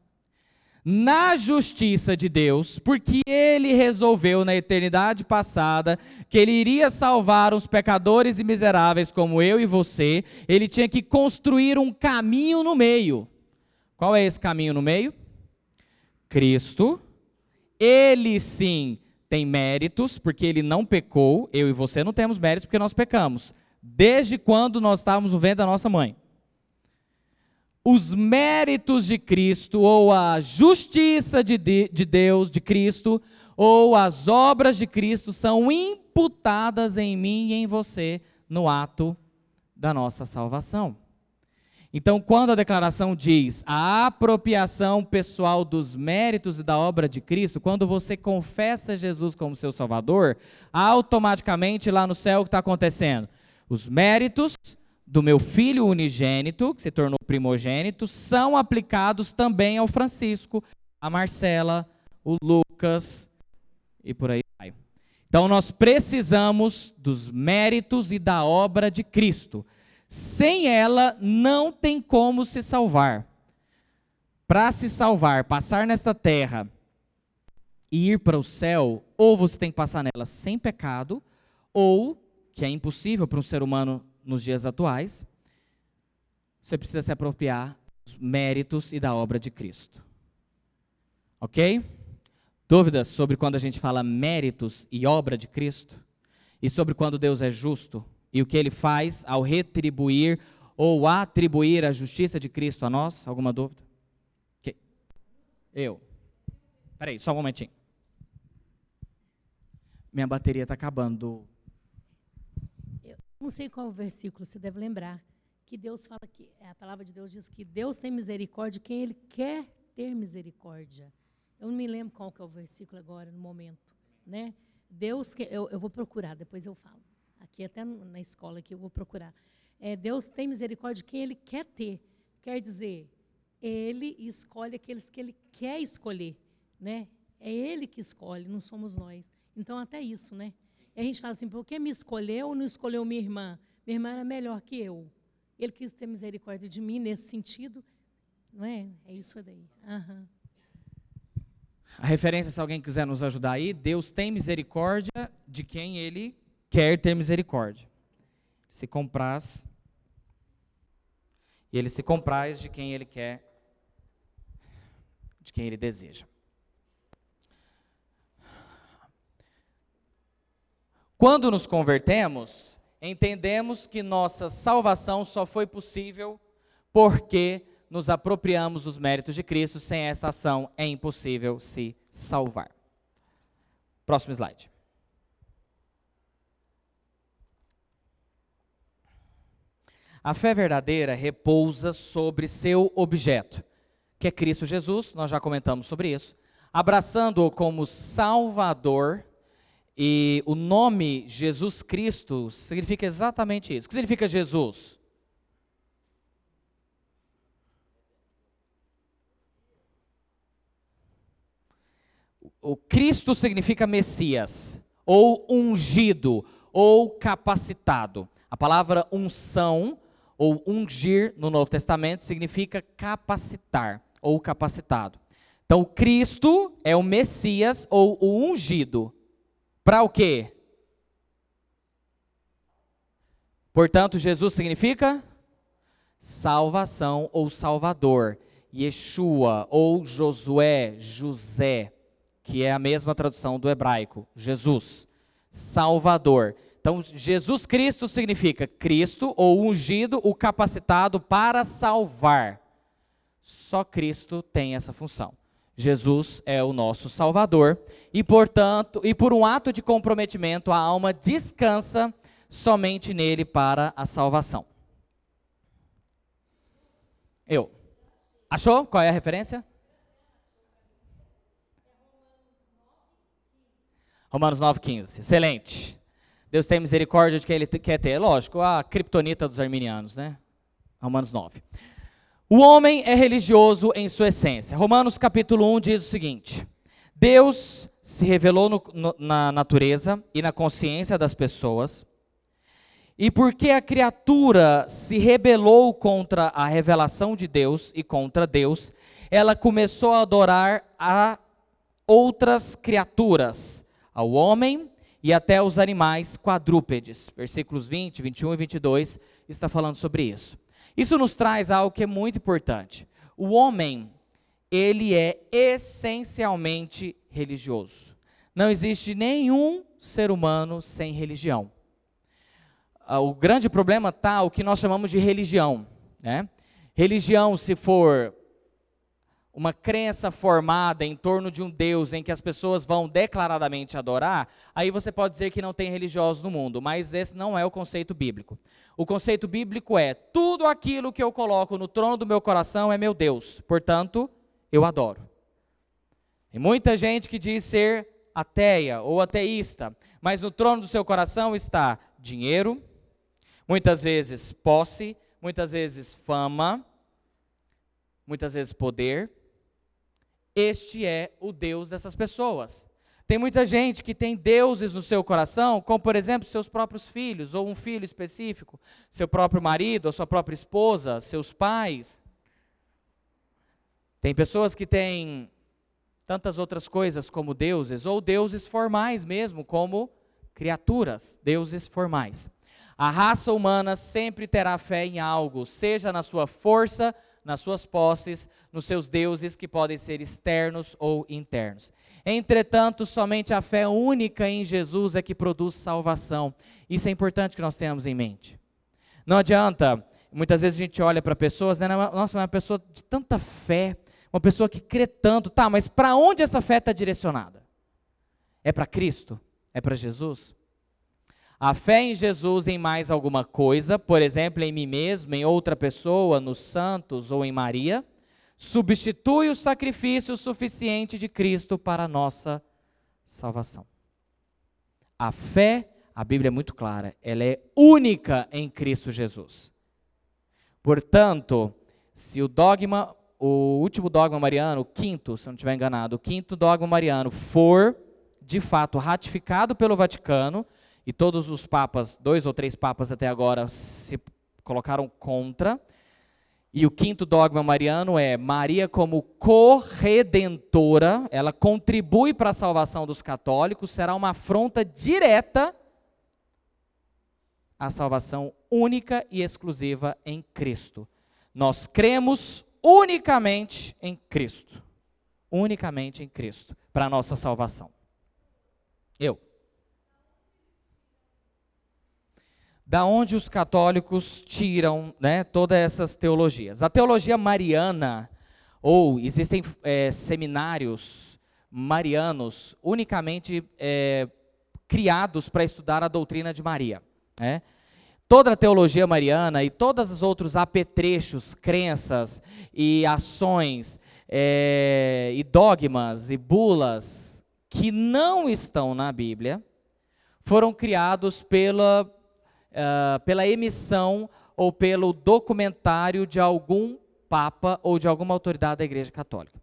na justiça de Deus, porque ele resolveu na eternidade passada que ele iria salvar os pecadores e miseráveis como eu e você, ele tinha que construir um caminho no meio. Qual é esse caminho no meio? Cristo. Ele sim tem méritos, porque ele não pecou, eu e você não temos méritos porque nós pecamos. Desde quando nós estávamos no ventre da nossa mãe os méritos de Cristo ou a justiça de, de, de Deus, de Cristo, ou as obras de Cristo são imputadas em mim e em você no ato da nossa salvação. Então, quando a declaração diz a apropriação pessoal dos méritos e da obra de Cristo, quando você confessa Jesus como seu Salvador, automaticamente lá no céu o que está acontecendo? Os méritos do meu filho unigênito, que se tornou primogênito, são aplicados também ao Francisco, a Marcela, o Lucas e por aí vai. Então nós precisamos dos méritos e da obra de Cristo. Sem ela, não tem como se salvar. Para se salvar, passar nesta terra e ir para o céu, ou você tem que passar nela sem pecado, ou, que é impossível para um ser humano nos dias atuais, você precisa se apropriar dos méritos e da obra de Cristo. Ok? Dúvidas sobre quando a gente fala méritos e obra de Cristo? E sobre quando Deus é justo? E o que ele faz ao retribuir ou atribuir a justiça de Cristo a nós? Alguma dúvida? Okay. Eu. Peraí, só um momentinho. Minha bateria está acabando. Eu não sei qual versículo, você deve lembrar. Que Deus fala que, a palavra de Deus diz que Deus tem misericórdia quem Ele quer ter misericórdia. Eu não me lembro qual que é o versículo agora, no momento. Né? Deus, que, eu, eu vou procurar, depois eu falo aqui até na escola que eu vou procurar. É, Deus tem misericórdia de quem Ele quer ter. Quer dizer, Ele escolhe aqueles que Ele quer escolher, né? É Ele que escolhe, não somos nós. Então até isso, né? E a gente fala assim, por que me escolheu ou não escolheu minha irmã? Minha irmã era melhor que eu. Ele quis ter misericórdia de mim nesse sentido, não é? É isso daí. Uhum. A referência, se alguém quiser nos ajudar aí, Deus tem misericórdia de quem Ele quer ter misericórdia. Se compraz, e ele se compraz de quem ele quer, de quem ele deseja. Quando nos convertemos, entendemos que nossa salvação só foi possível porque nos apropriamos dos méritos de Cristo. Sem essa ação é impossível se salvar. Próximo slide. A fé verdadeira repousa sobre seu objeto, que é Cristo Jesus, nós já comentamos sobre isso, abraçando-o como Salvador, e o nome Jesus Cristo significa exatamente isso. O que significa Jesus? O Cristo significa Messias, ou ungido, ou capacitado. A palavra unção ou ungir no Novo Testamento significa capacitar ou capacitado. Então, Cristo é o Messias ou o ungido. Para o quê? Portanto, Jesus significa salvação ou salvador. Yeshua ou Josué, José, que é a mesma tradução do hebraico, Jesus, salvador. Então, Jesus Cristo significa Cristo, ou ungido, o capacitado para salvar. Só Cristo tem essa função. Jesus é o nosso Salvador e, portanto, e por um ato de comprometimento, a alma descansa somente nele para a salvação. Eu. Achou? Qual é a referência? Romanos 9,15. Excelente. Deus tem misericórdia de quem ele quer ter. Lógico, a criptonita dos arminianos, né? Romanos 9. O homem é religioso em sua essência. Romanos capítulo 1 diz o seguinte: Deus se revelou no, no, na natureza e na consciência das pessoas, e porque a criatura se rebelou contra a revelação de Deus e contra Deus, ela começou a adorar a outras criaturas, ao homem e até os animais quadrúpedes. Versículos 20, 21 e 22 está falando sobre isso. Isso nos traz algo que é muito importante. O homem, ele é essencialmente religioso. Não existe nenhum ser humano sem religião. Ah, o grande problema está o que nós chamamos de religião. Né? Religião, se for uma crença formada em torno de um Deus em que as pessoas vão declaradamente adorar, aí você pode dizer que não tem religiosos no mundo, mas esse não é o conceito bíblico. O conceito bíblico é: tudo aquilo que eu coloco no trono do meu coração é meu Deus, portanto, eu adoro. Tem muita gente que diz ser ateia ou ateísta, mas no trono do seu coração está dinheiro, muitas vezes posse, muitas vezes fama, muitas vezes poder este é o Deus dessas pessoas. Tem muita gente que tem deuses no seu coração, como por exemplo seus próprios filhos, ou um filho específico, seu próprio marido, a sua própria esposa, seus pais. Tem pessoas que têm tantas outras coisas como deuses, ou deuses formais mesmo, como criaturas, deuses formais. A raça humana sempre terá fé em algo, seja na sua força, nas suas posses, nos seus deuses que podem ser externos ou internos. Entretanto, somente a fé única em Jesus é que produz salvação. Isso é importante que nós tenhamos em mente. Não adianta, muitas vezes a gente olha para pessoas, né, nossa, uma pessoa de tanta fé, uma pessoa que crê tanto, tá, mas para onde essa fé está direcionada? É para Cristo? É para Jesus? A fé em Jesus em mais alguma coisa, por exemplo, em mim mesmo, em outra pessoa, nos santos ou em Maria, substitui o sacrifício suficiente de Cristo para a nossa salvação. A fé, a Bíblia é muito clara, ela é única em Cristo Jesus. Portanto, se o dogma, o último dogma mariano, o quinto, se eu não estiver enganado, o quinto dogma mariano for de fato ratificado pelo Vaticano, e todos os papas, dois ou três papas até agora, se colocaram contra. E o quinto dogma mariano é Maria como corredentora, ela contribui para a salvação dos católicos, será uma afronta direta à salvação única e exclusiva em Cristo. Nós cremos unicamente em Cristo. Unicamente em Cristo, para a nossa salvação. Eu. Da onde os católicos tiram né, todas essas teologias. A teologia mariana, ou existem é, seminários marianos unicamente é, criados para estudar a doutrina de Maria. Né? Toda a teologia mariana e todos os outros apetrechos, crenças e ações é, e dogmas e bulas que não estão na Bíblia foram criados pela uh, pela emissão ou pelo documentário de algum papa ou de alguma autoridade da Igreja Católica.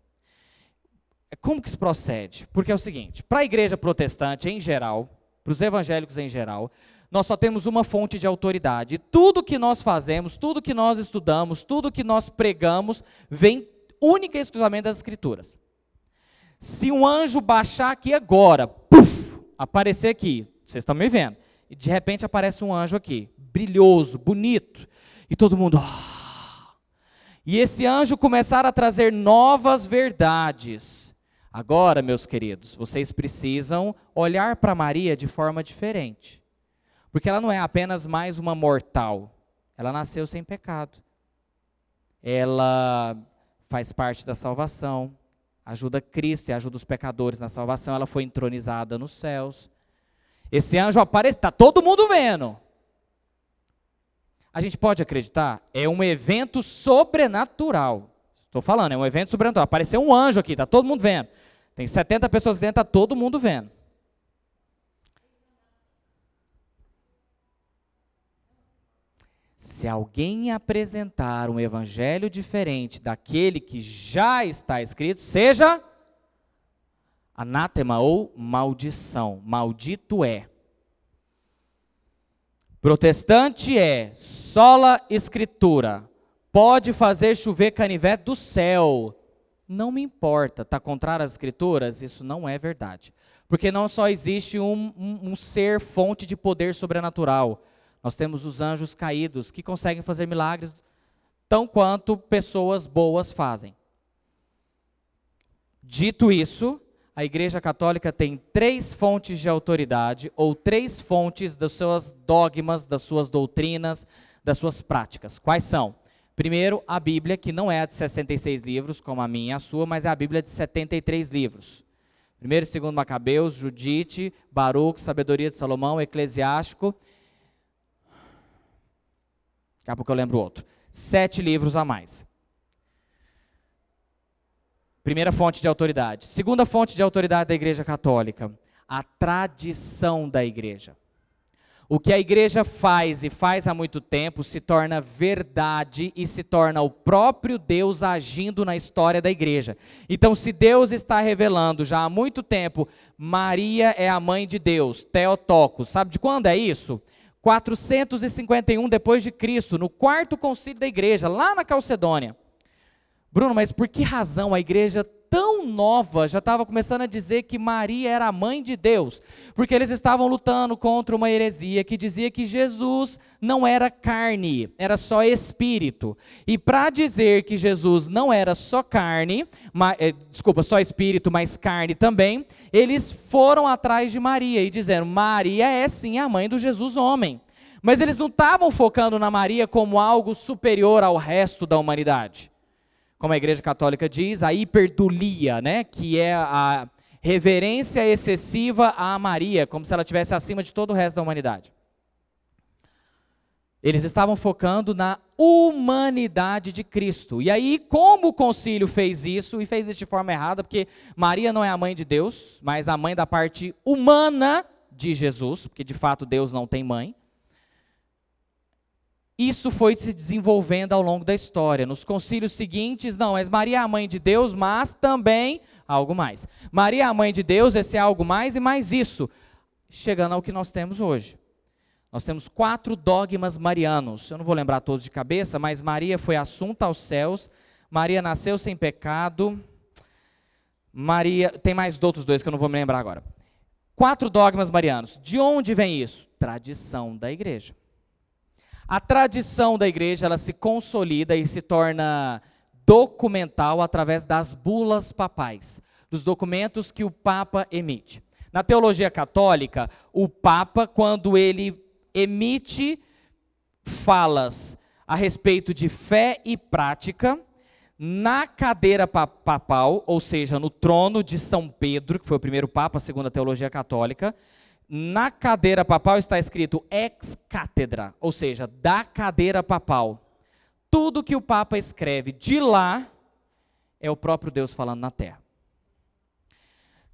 Como que isso procede? Porque é o seguinte: para a Igreja Protestante em geral, para os evangélicos em geral, nós só temos uma fonte de autoridade. Tudo que nós fazemos, tudo que nós estudamos, tudo que nós pregamos, vem única e exclusivamente das Escrituras. Se um anjo baixar aqui agora, puff, aparecer aqui, vocês estão me vendo, e de repente aparece um anjo aqui, brilhoso, bonito, e todo mundo. Oh! E esse anjo começar a trazer novas verdades. Agora, meus queridos, vocês precisam olhar para Maria de forma diferente. Porque ela não é apenas mais uma mortal. Ela nasceu sem pecado. Ela faz parte da salvação, ajuda Cristo e ajuda os pecadores na salvação. Ela foi entronizada nos céus. Esse anjo aparece, está todo mundo vendo. A gente pode acreditar? É um evento sobrenatural. Estou falando, é um evento sobrenatural. Apareceu um anjo aqui, está todo mundo vendo. Tem 70 pessoas dentro, está todo mundo vendo. Se alguém apresentar um evangelho diferente daquele que já está escrito, seja anátema ou maldição. Maldito é. Protestante é sola escritura. Pode fazer chover canivete do céu. Não me importa. Está contrário às escrituras? Isso não é verdade. Porque não só existe um, um, um ser fonte de poder sobrenatural. Nós temos os anjos caídos que conseguem fazer milagres tão quanto pessoas boas fazem. Dito isso, a Igreja Católica tem três fontes de autoridade, ou três fontes das suas dogmas, das suas doutrinas, das suas práticas. Quais são? Primeiro, a Bíblia, que não é a de 66 livros, como a minha e a sua, mas é a Bíblia de 73 livros. Primeiro e segundo Macabeus, Judite, Baruch, Sabedoria de Salomão, Eclesiástico. Daqui a pouco eu lembro outro. Sete livros a mais. Primeira fonte de autoridade. Segunda fonte de autoridade da Igreja Católica, a tradição da Igreja. O que a igreja faz e faz há muito tempo se torna verdade e se torna o próprio Deus agindo na história da igreja. Então, se Deus está revelando já há muito tempo, Maria é a mãe de Deus, Teotocos. Sabe de quando é isso? 451 depois de Cristo, no quarto concílio da igreja, lá na Calcedônia. Bruno, mas por que razão a igreja tão nova já estava começando a dizer que Maria era a mãe de Deus? Porque eles estavam lutando contra uma heresia que dizia que Jesus não era carne, era só espírito. E para dizer que Jesus não era só carne, ma, eh, desculpa, só espírito, mas carne também, eles foram atrás de Maria e dizendo: Maria é sim a mãe do Jesus homem. Mas eles não estavam focando na Maria como algo superior ao resto da humanidade como a Igreja Católica diz, a hiperdulia, né, que é a reverência excessiva a Maria, como se ela estivesse acima de todo o resto da humanidade. Eles estavam focando na humanidade de Cristo. E aí, como o concílio fez isso, e fez isso de forma errada, porque Maria não é a mãe de Deus, mas a mãe da parte humana de Jesus, porque de fato Deus não tem mãe. Isso foi se desenvolvendo ao longo da história. Nos concílios seguintes, não, mas Maria é a mãe de Deus, mas também algo mais. Maria é a mãe de Deus, esse é algo mais e mais isso. Chegando ao que nós temos hoje. Nós temos quatro dogmas marianos. Eu não vou lembrar todos de cabeça, mas Maria foi assunta aos céus, Maria nasceu sem pecado. Maria, tem mais outros dois que eu não vou me lembrar agora. Quatro dogmas marianos. De onde vem isso? Tradição da igreja. A tradição da igreja ela se consolida e se torna documental através das bulas papais, dos documentos que o Papa emite. Na teologia católica, o Papa, quando ele emite falas a respeito de fé e prática, na cadeira papal, ou seja, no trono de São Pedro, que foi o primeiro Papa, segundo a teologia católica, na cadeira papal está escrito ex cátedra, ou seja, da cadeira papal. Tudo que o Papa escreve de lá é o próprio Deus falando na terra.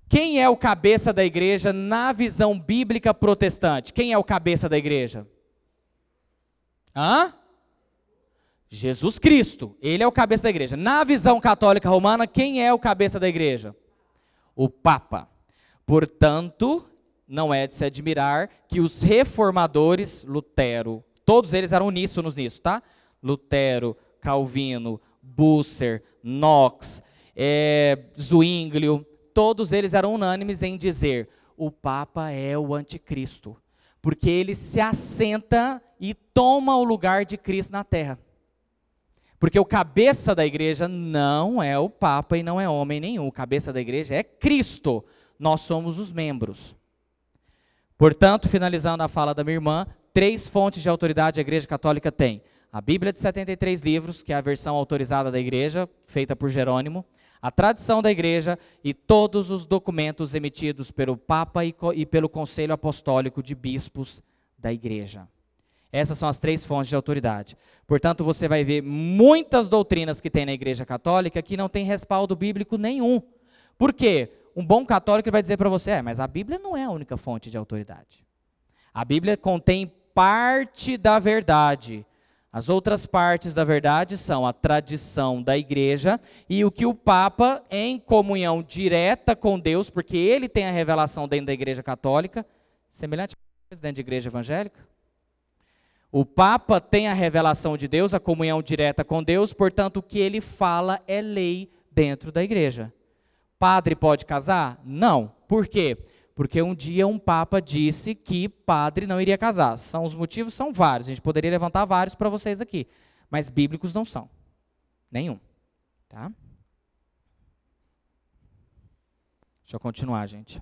Quem é o cabeça da igreja na visão bíblica protestante? Quem é o cabeça da igreja? Hã? Jesus Cristo. Ele é o cabeça da igreja. Na visão católica romana, quem é o cabeça da igreja? O Papa. Portanto, não é de se admirar que os reformadores, Lutero, todos eles eram uníssonos nisso, tá? Lutero, Calvino, Busser, Knox, é, Zwinglio, todos eles eram unânimes em dizer: o Papa é o anticristo, porque ele se assenta e toma o lugar de Cristo na terra. Porque o cabeça da igreja não é o Papa e não é homem nenhum. O cabeça da igreja é Cristo. Nós somos os membros. Portanto, finalizando a fala da minha irmã, três fontes de autoridade a Igreja Católica tem: a Bíblia de 73 livros, que é a versão autorizada da Igreja, feita por Jerônimo, a tradição da Igreja e todos os documentos emitidos pelo Papa e, e pelo Conselho Apostólico de Bispos da Igreja. Essas são as três fontes de autoridade. Portanto, você vai ver muitas doutrinas que tem na Igreja Católica que não tem respaldo bíblico nenhum. Por quê? Um bom católico vai dizer para você: é, mas a Bíblia não é a única fonte de autoridade. A Bíblia contém parte da verdade. As outras partes da verdade são a tradição da igreja e o que o Papa, em comunhão direta com Deus, porque ele tem a revelação dentro da igreja católica, semelhante a dentro da igreja evangélica. O Papa tem a revelação de Deus, a comunhão direta com Deus, portanto, o que ele fala é lei dentro da igreja. Padre pode casar? Não. Por quê? Porque um dia um papa disse que padre não iria casar. São os motivos são vários. A gente poderia levantar vários para vocês aqui, mas bíblicos não são. Nenhum. Tá? Deixa eu continuar, gente.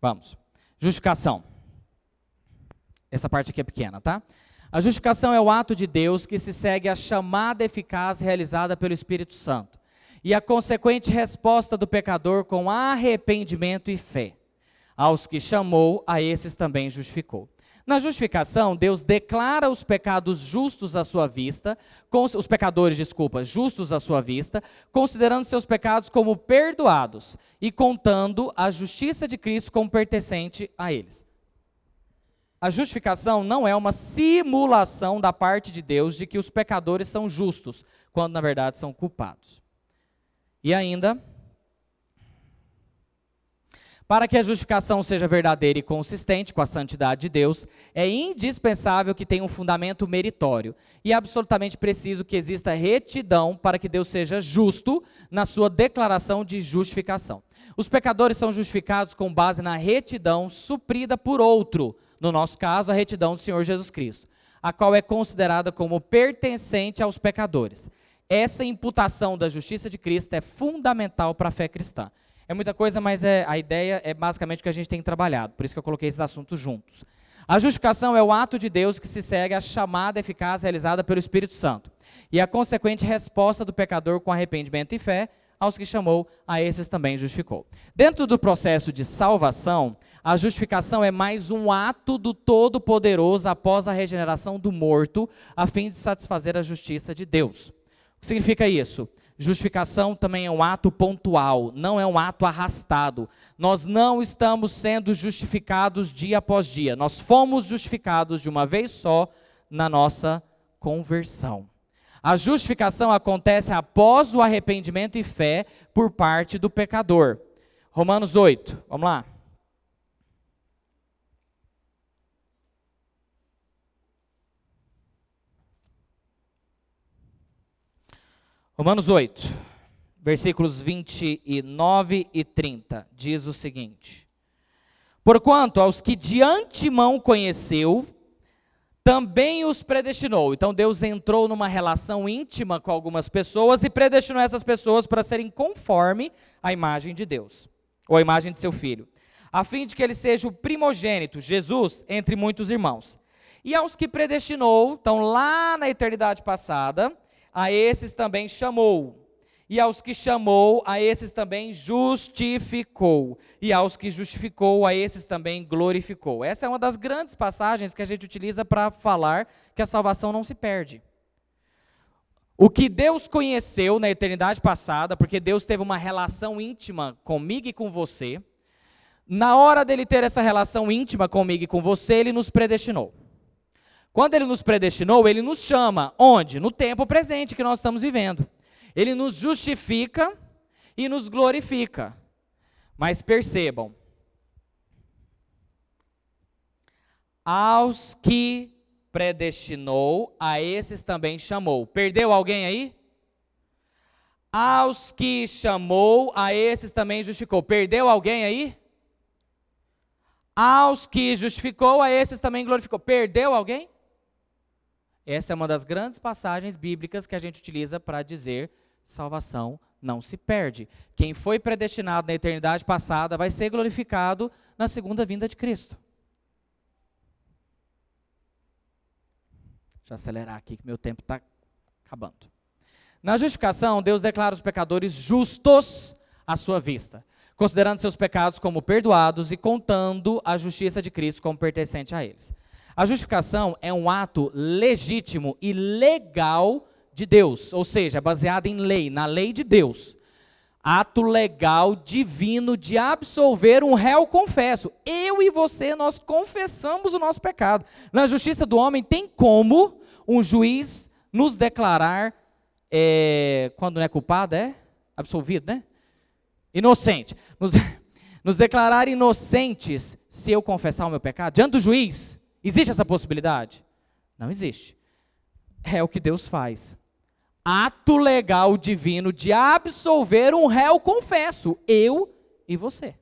Vamos. Justificação. Essa parte aqui é pequena, tá? A justificação é o ato de Deus que se segue à chamada eficaz realizada pelo Espírito Santo e a consequente resposta do pecador com arrependimento e fé. Aos que chamou, a esses também justificou. Na justificação, Deus declara os pecados justos à sua vista, os pecadores, desculpa, justos à sua vista, considerando seus pecados como perdoados e contando a justiça de Cristo como pertencente a eles. A justificação não é uma simulação da parte de Deus de que os pecadores são justos, quando na verdade são culpados. E ainda, para que a justificação seja verdadeira e consistente com a santidade de Deus, é indispensável que tenha um fundamento meritório e absolutamente preciso que exista retidão para que Deus seja justo na sua declaração de justificação. Os pecadores são justificados com base na retidão suprida por outro, no nosso caso, a retidão do Senhor Jesus Cristo, a qual é considerada como pertencente aos pecadores. Essa imputação da justiça de Cristo é fundamental para a fé cristã. É muita coisa, mas é, a ideia é basicamente o que a gente tem trabalhado, por isso que eu coloquei esses assuntos juntos. A justificação é o ato de Deus que se segue à chamada eficaz realizada pelo Espírito Santo e a consequente resposta do pecador com arrependimento e fé aos que chamou, a esses também justificou. Dentro do processo de salvação, a justificação é mais um ato do Todo-Poderoso após a regeneração do morto, a fim de satisfazer a justiça de Deus. Significa isso? Justificação também é um ato pontual, não é um ato arrastado. Nós não estamos sendo justificados dia após dia. Nós fomos justificados de uma vez só na nossa conversão. A justificação acontece após o arrependimento e fé por parte do pecador. Romanos 8, vamos lá. Romanos 8, versículos 29 e 30, diz o seguinte: Porquanto aos que de antemão conheceu, também os predestinou. Então Deus entrou numa relação íntima com algumas pessoas e predestinou essas pessoas para serem conforme a imagem de Deus, ou a imagem de seu filho, a fim de que ele seja o primogênito, Jesus, entre muitos irmãos. E aos que predestinou, então lá na eternidade passada, a esses também chamou. E aos que chamou, a esses também justificou. E aos que justificou, a esses também glorificou. Essa é uma das grandes passagens que a gente utiliza para falar que a salvação não se perde. O que Deus conheceu na eternidade passada, porque Deus teve uma relação íntima comigo e com você, na hora dele ter essa relação íntima comigo e com você, ele nos predestinou. Quando ele nos predestinou, ele nos chama. Onde? No tempo presente que nós estamos vivendo. Ele nos justifica e nos glorifica. Mas percebam, aos que predestinou, a esses também chamou. Perdeu alguém aí? Aos que chamou, a esses também justificou. Perdeu alguém aí? Aos que justificou, a esses também glorificou. Perdeu alguém? Essa é uma das grandes passagens bíblicas que a gente utiliza para dizer salvação não se perde. Quem foi predestinado na eternidade passada vai ser glorificado na segunda vinda de Cristo. Deixa eu acelerar aqui que meu tempo está acabando. Na justificação, Deus declara os pecadores justos à sua vista, considerando seus pecados como perdoados e contando a justiça de Cristo como pertencente a eles. A justificação é um ato legítimo e legal de Deus, ou seja, baseado em lei, na lei de Deus. Ato legal, divino, de absolver um réu confesso. Eu e você, nós confessamos o nosso pecado. Na justiça do homem, tem como um juiz nos declarar, é, quando não é culpado, é absolvido, né? Inocente. Nos, nos declarar inocentes se eu confessar o meu pecado diante do juiz. Existe essa possibilidade? Não existe. É o que Deus faz. Ato legal divino de absolver um réu confesso, eu e você.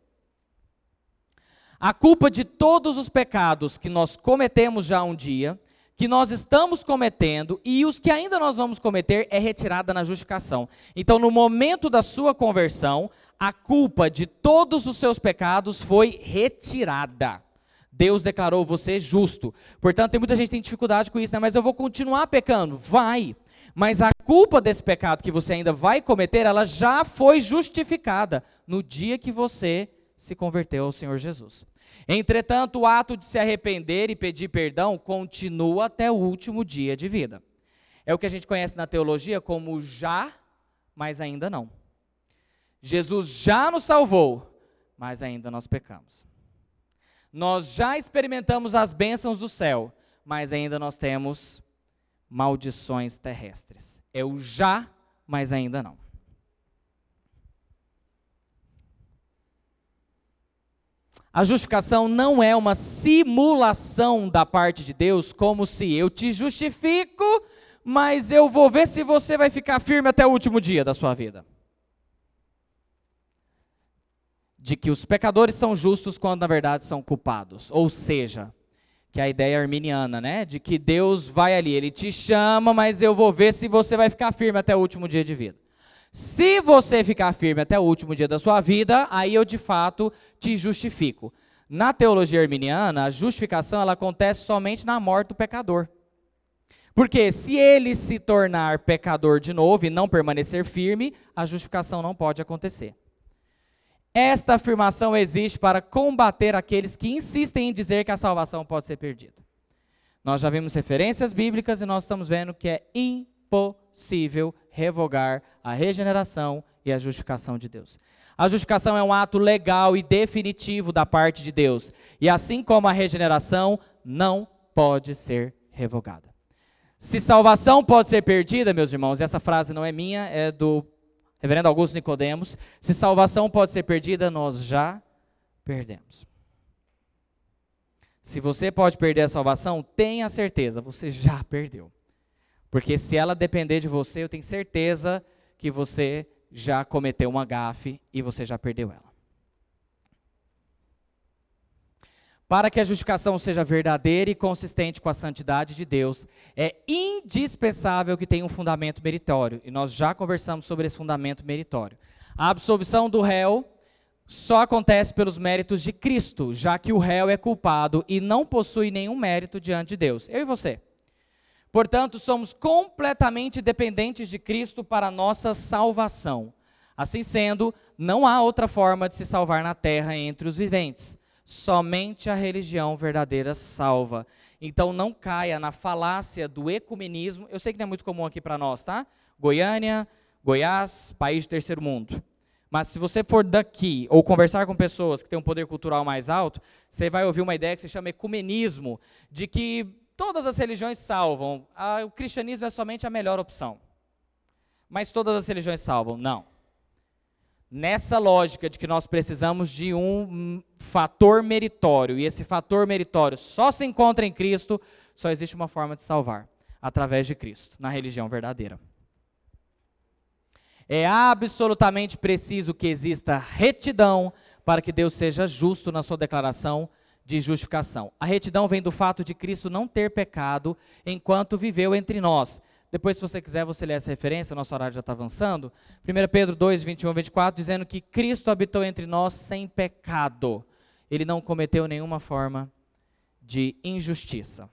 A culpa de todos os pecados que nós cometemos já um dia, que nós estamos cometendo e os que ainda nós vamos cometer é retirada na justificação. Então, no momento da sua conversão, a culpa de todos os seus pecados foi retirada. Deus declarou você justo. Portanto, tem muita gente que tem dificuldade com isso, né? mas eu vou continuar pecando. Vai. Mas a culpa desse pecado que você ainda vai cometer, ela já foi justificada no dia que você se converteu ao Senhor Jesus. Entretanto, o ato de se arrepender e pedir perdão continua até o último dia de vida. É o que a gente conhece na teologia como já, mas ainda não. Jesus já nos salvou, mas ainda nós pecamos. Nós já experimentamos as bênçãos do céu, mas ainda nós temos maldições terrestres. É o já, mas ainda não. A justificação não é uma simulação da parte de Deus, como se eu te justifico, mas eu vou ver se você vai ficar firme até o último dia da sua vida. De que os pecadores são justos quando na verdade são culpados. Ou seja, que é a ideia arminiana, né? De que Deus vai ali, ele te chama, mas eu vou ver se você vai ficar firme até o último dia de vida. Se você ficar firme até o último dia da sua vida, aí eu de fato te justifico. Na teologia arminiana, a justificação ela acontece somente na morte do pecador. Porque se ele se tornar pecador de novo e não permanecer firme, a justificação não pode acontecer. Esta afirmação existe para combater aqueles que insistem em dizer que a salvação pode ser perdida. Nós já vimos referências bíblicas e nós estamos vendo que é impossível possível revogar a regeneração e a justificação de Deus. A justificação é um ato legal e definitivo da parte de Deus, e assim como a regeneração, não pode ser revogada. Se salvação pode ser perdida, meus irmãos, essa frase não é minha, é do reverendo Augusto Nicodemos, se salvação pode ser perdida, nós já perdemos. Se você pode perder a salvação, tenha certeza, você já perdeu. Porque se ela depender de você, eu tenho certeza que você já cometeu uma gafe e você já perdeu ela. Para que a justificação seja verdadeira e consistente com a santidade de Deus, é indispensável que tenha um fundamento meritório. E nós já conversamos sobre esse fundamento meritório. A absolvição do réu só acontece pelos méritos de Cristo, já que o réu é culpado e não possui nenhum mérito diante de Deus. Eu e você. Portanto, somos completamente dependentes de Cristo para a nossa salvação. Assim sendo, não há outra forma de se salvar na terra entre os viventes. Somente a religião verdadeira salva. Então não caia na falácia do ecumenismo. Eu sei que não é muito comum aqui para nós, tá? Goiânia, Goiás, país de terceiro mundo. Mas se você for daqui ou conversar com pessoas que têm um poder cultural mais alto, você vai ouvir uma ideia que se chama ecumenismo, de que Todas as religiões salvam. Ah, o cristianismo é somente a melhor opção. Mas todas as religiões salvam. Não. Nessa lógica de que nós precisamos de um fator meritório, e esse fator meritório só se encontra em Cristo, só existe uma forma de salvar: através de Cristo, na religião verdadeira. É absolutamente preciso que exista retidão para que Deus seja justo na sua declaração de justificação. A retidão vem do fato de Cristo não ter pecado enquanto viveu entre nós. Depois, se você quiser, você lê essa referência, nosso horário já está avançando. 1 Pedro 2, 21 e 24, dizendo que Cristo habitou entre nós sem pecado. Ele não cometeu nenhuma forma de injustiça.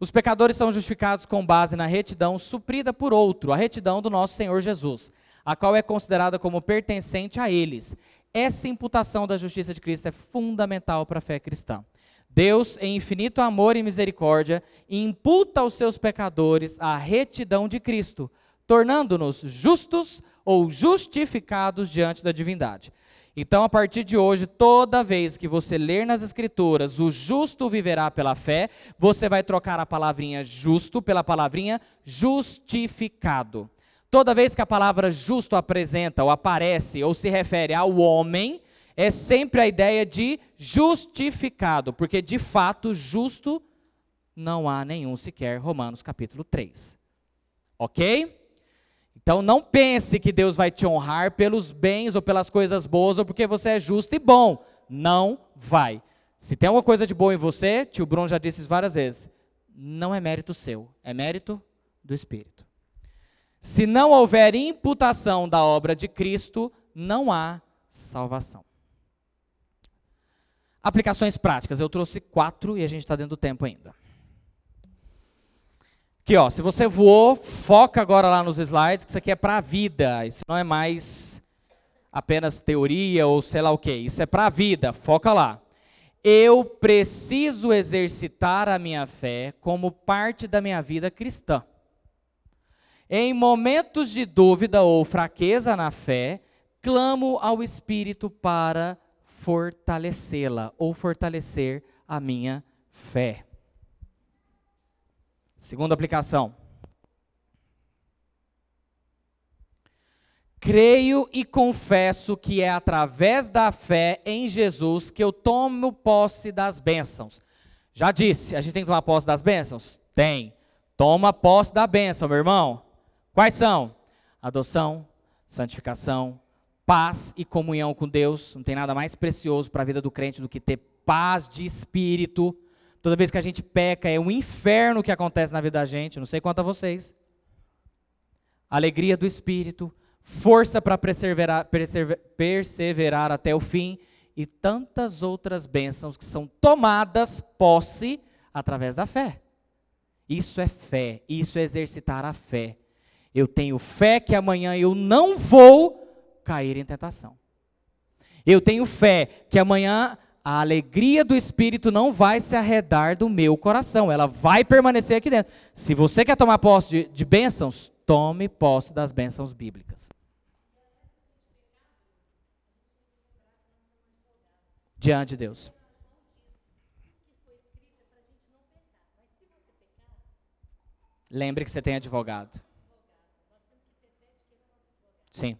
Os pecadores são justificados com base na retidão suprida por outro, a retidão do nosso Senhor Jesus, a qual é considerada como pertencente a eles. Essa imputação da justiça de Cristo é fundamental para a fé cristã. Deus, em infinito amor e misericórdia, imputa aos seus pecadores a retidão de Cristo, tornando-nos justos ou justificados diante da divindade. Então, a partir de hoje, toda vez que você ler nas Escrituras, o justo viverá pela fé, você vai trocar a palavrinha justo pela palavrinha justificado. Toda vez que a palavra justo apresenta ou aparece ou se refere ao homem, é sempre a ideia de justificado, porque de fato justo não há nenhum sequer, Romanos capítulo 3. Ok? Então não pense que Deus vai te honrar pelos bens ou pelas coisas boas ou porque você é justo e bom. Não vai. Se tem alguma coisa de boa em você, tio Bruno já disse isso várias vezes, não é mérito seu, é mérito do Espírito. Se não houver imputação da obra de Cristo, não há salvação. Aplicações práticas. Eu trouxe quatro e a gente está dentro do tempo ainda. Aqui, ó, se você voou, foca agora lá nos slides, que isso aqui é para a vida. Isso não é mais apenas teoria ou sei lá o que. Isso é para a vida. Foca lá. Eu preciso exercitar a minha fé como parte da minha vida cristã. Em momentos de dúvida ou fraqueza na fé, clamo ao Espírito para fortalecê-la ou fortalecer a minha fé. Segunda aplicação. Creio e confesso que é através da fé em Jesus que eu tomo posse das bênçãos. Já disse, a gente tem que tomar posse das bênçãos? Tem. Toma posse da bênção, meu irmão. Quais são? Adoção, santificação, paz e comunhão com Deus. Não tem nada mais precioso para a vida do crente do que ter paz de espírito. Toda vez que a gente peca, é um inferno que acontece na vida da gente. Não sei quanto a vocês. Alegria do espírito força para perseverar, perseverar, perseverar até o fim e tantas outras bênçãos que são tomadas posse através da fé. Isso é fé, isso é exercitar a fé. Eu tenho fé que amanhã eu não vou cair em tentação. Eu tenho fé que amanhã a alegria do Espírito não vai se arredar do meu coração, ela vai permanecer aqui dentro. Se você quer tomar posse de, de bênçãos, tome posse das bênçãos bíblicas. Diante de Deus. Lembre que você tem advogado. Sim.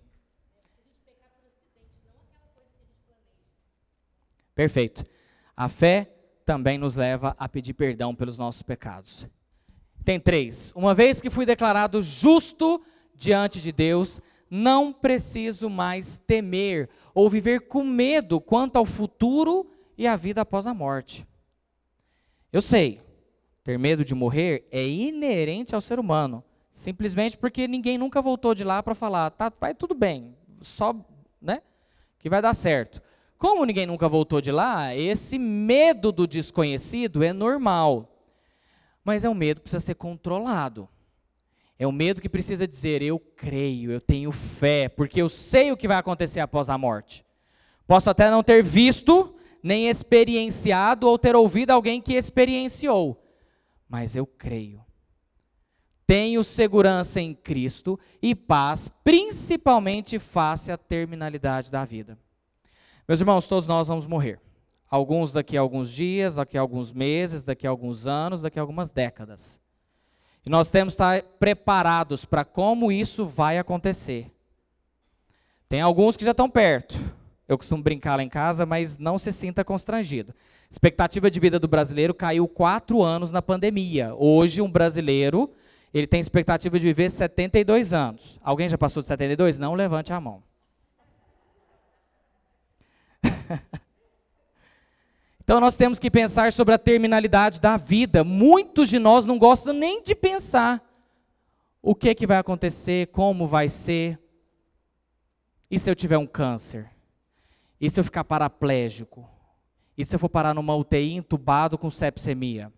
Perfeito. A fé também nos leva a pedir perdão pelos nossos pecados. Tem três. Uma vez que fui declarado justo diante de Deus, não preciso mais temer ou viver com medo quanto ao futuro e à vida após a morte. Eu sei, ter medo de morrer é inerente ao ser humano, simplesmente porque ninguém nunca voltou de lá para falar, tá, vai tudo bem, só, né, que vai dar certo. Como ninguém nunca voltou de lá, esse medo do desconhecido é normal. Mas é um medo que precisa ser controlado. É um medo que precisa dizer: eu creio, eu tenho fé, porque eu sei o que vai acontecer após a morte. Posso até não ter visto, nem experienciado ou ter ouvido alguém que experienciou, mas eu creio. Tenho segurança em Cristo e paz, principalmente face à terminalidade da vida. Meus irmãos, todos nós vamos morrer. Alguns daqui a alguns dias, daqui a alguns meses, daqui a alguns anos, daqui a algumas décadas. E nós temos que estar preparados para como isso vai acontecer. Tem alguns que já estão perto. Eu costumo brincar lá em casa, mas não se sinta constrangido. Expectativa de vida do brasileiro caiu quatro anos na pandemia. Hoje, um brasileiro ele tem expectativa de viver 72 anos. Alguém já passou de 72? Não levante a mão. Então nós temos que pensar sobre a terminalidade da vida. Muitos de nós não gostam nem de pensar o que, que vai acontecer, como vai ser. E se eu tiver um câncer? E se eu ficar paraplégico? E se eu for parar numa UTI entubado com sepsemia?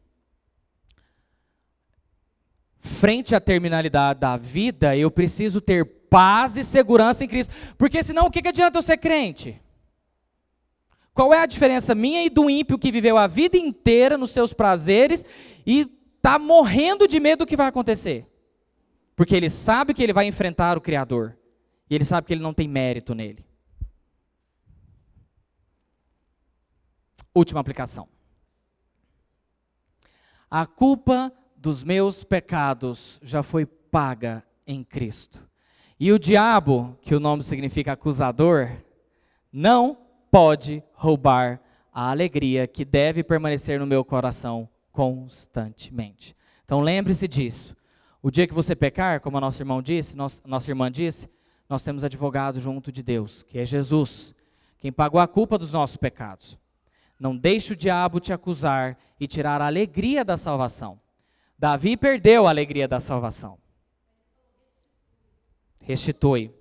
Frente à terminalidade da vida, eu preciso ter paz e segurança em Cristo. Porque senão o que, que adianta eu ser crente? Qual é a diferença minha e do ímpio que viveu a vida inteira nos seus prazeres e está morrendo de medo do que vai acontecer? Porque ele sabe que ele vai enfrentar o Criador. E ele sabe que ele não tem mérito nele. Última aplicação. A culpa dos meus pecados já foi paga em Cristo. E o diabo, que o nome significa acusador, não pode roubar a alegria que deve permanecer no meu coração constantemente. Então lembre-se disso. O dia que você pecar, como a nossa irmã disse, nossa irmã disse, nós temos advogado junto de Deus, que é Jesus, quem pagou a culpa dos nossos pecados. Não deixe o diabo te acusar e tirar a alegria da salvação. Davi perdeu a alegria da salvação. Restitui.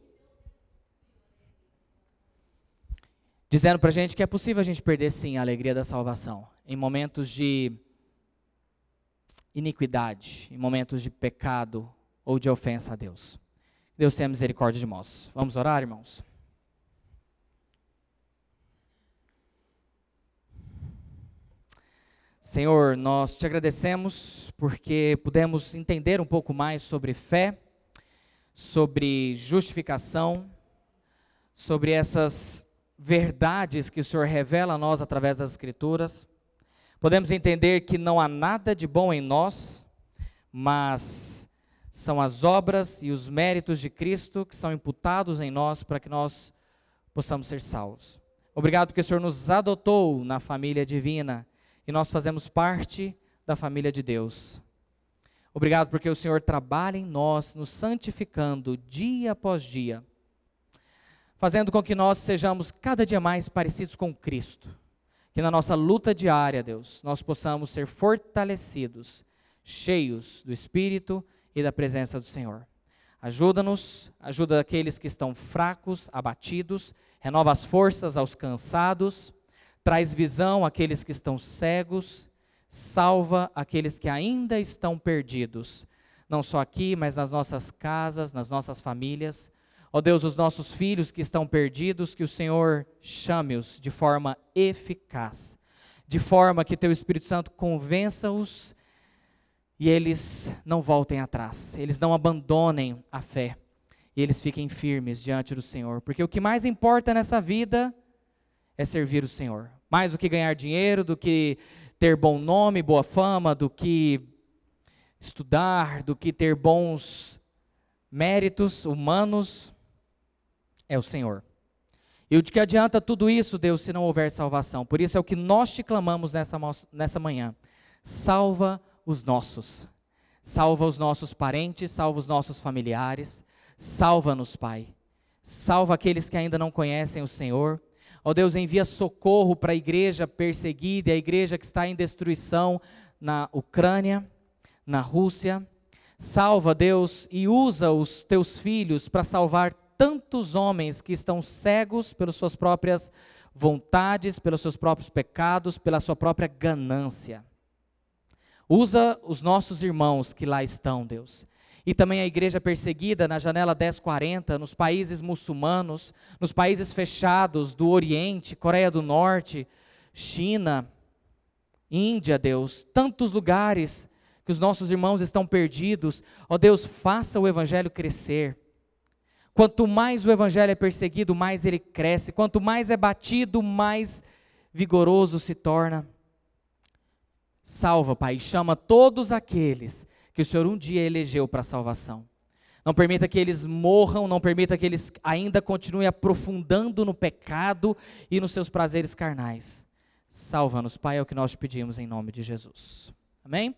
Dizendo para a gente que é possível a gente perder sim a alegria da salvação em momentos de iniquidade, em momentos de pecado ou de ofensa a Deus. Deus tenha misericórdia de nós. Vamos orar, irmãos? Senhor, nós te agradecemos porque pudemos entender um pouco mais sobre fé, sobre justificação, sobre essas verdades que o Senhor revela a nós através das Escrituras. Podemos entender que não há nada de bom em nós, mas são as obras e os méritos de Cristo que são imputados em nós para que nós possamos ser salvos. Obrigado porque o Senhor nos adotou na família divina e nós fazemos parte da família de Deus. Obrigado porque o Senhor trabalha em nós, nos santificando dia após dia, fazendo com que nós sejamos cada dia mais parecidos com Cristo. Que na nossa luta diária, Deus, nós possamos ser fortalecidos, cheios do Espírito e da presença do Senhor. Ajuda-nos, ajuda aqueles que estão fracos, abatidos, renova as forças aos cansados traz visão àqueles que estão cegos, salva aqueles que ainda estão perdidos, não só aqui, mas nas nossas casas, nas nossas famílias. Ó oh Deus, os nossos filhos que estão perdidos, que o Senhor chame-os de forma eficaz, de forma que teu Espírito Santo convença-os e eles não voltem atrás, eles não abandonem a fé e eles fiquem firmes diante do Senhor, porque o que mais importa nessa vida é servir o Senhor. Mais do que ganhar dinheiro, do que ter bom nome, boa fama, do que estudar, do que ter bons méritos humanos, é o Senhor. E de que adianta tudo isso, Deus, se não houver salvação? Por isso é o que nós te clamamos nessa, nessa manhã. Salva os nossos. Salva os nossos parentes, salva os nossos familiares. Salva-nos, Pai. Salva aqueles que ainda não conhecem o Senhor. Ó oh Deus, envia socorro para a igreja perseguida, a igreja que está em destruição na Ucrânia, na Rússia. Salva, Deus, e usa os teus filhos para salvar tantos homens que estão cegos pelas suas próprias vontades, pelos seus próprios pecados, pela sua própria ganância. Usa os nossos irmãos que lá estão, Deus, e também a igreja perseguida na janela 1040, nos países muçulmanos, nos países fechados do Oriente, Coreia do Norte, China, Índia, Deus, tantos lugares que os nossos irmãos estão perdidos. Ó Deus, faça o evangelho crescer. Quanto mais o evangelho é perseguido, mais ele cresce. Quanto mais é batido, mais vigoroso se torna. Salva, Pai, chama todos aqueles que o Senhor um dia elegeu para a salvação. Não permita que eles morram, não permita que eles ainda continuem aprofundando no pecado e nos seus prazeres carnais. Salva-nos, Pai, é o que nós te pedimos em nome de Jesus. Amém?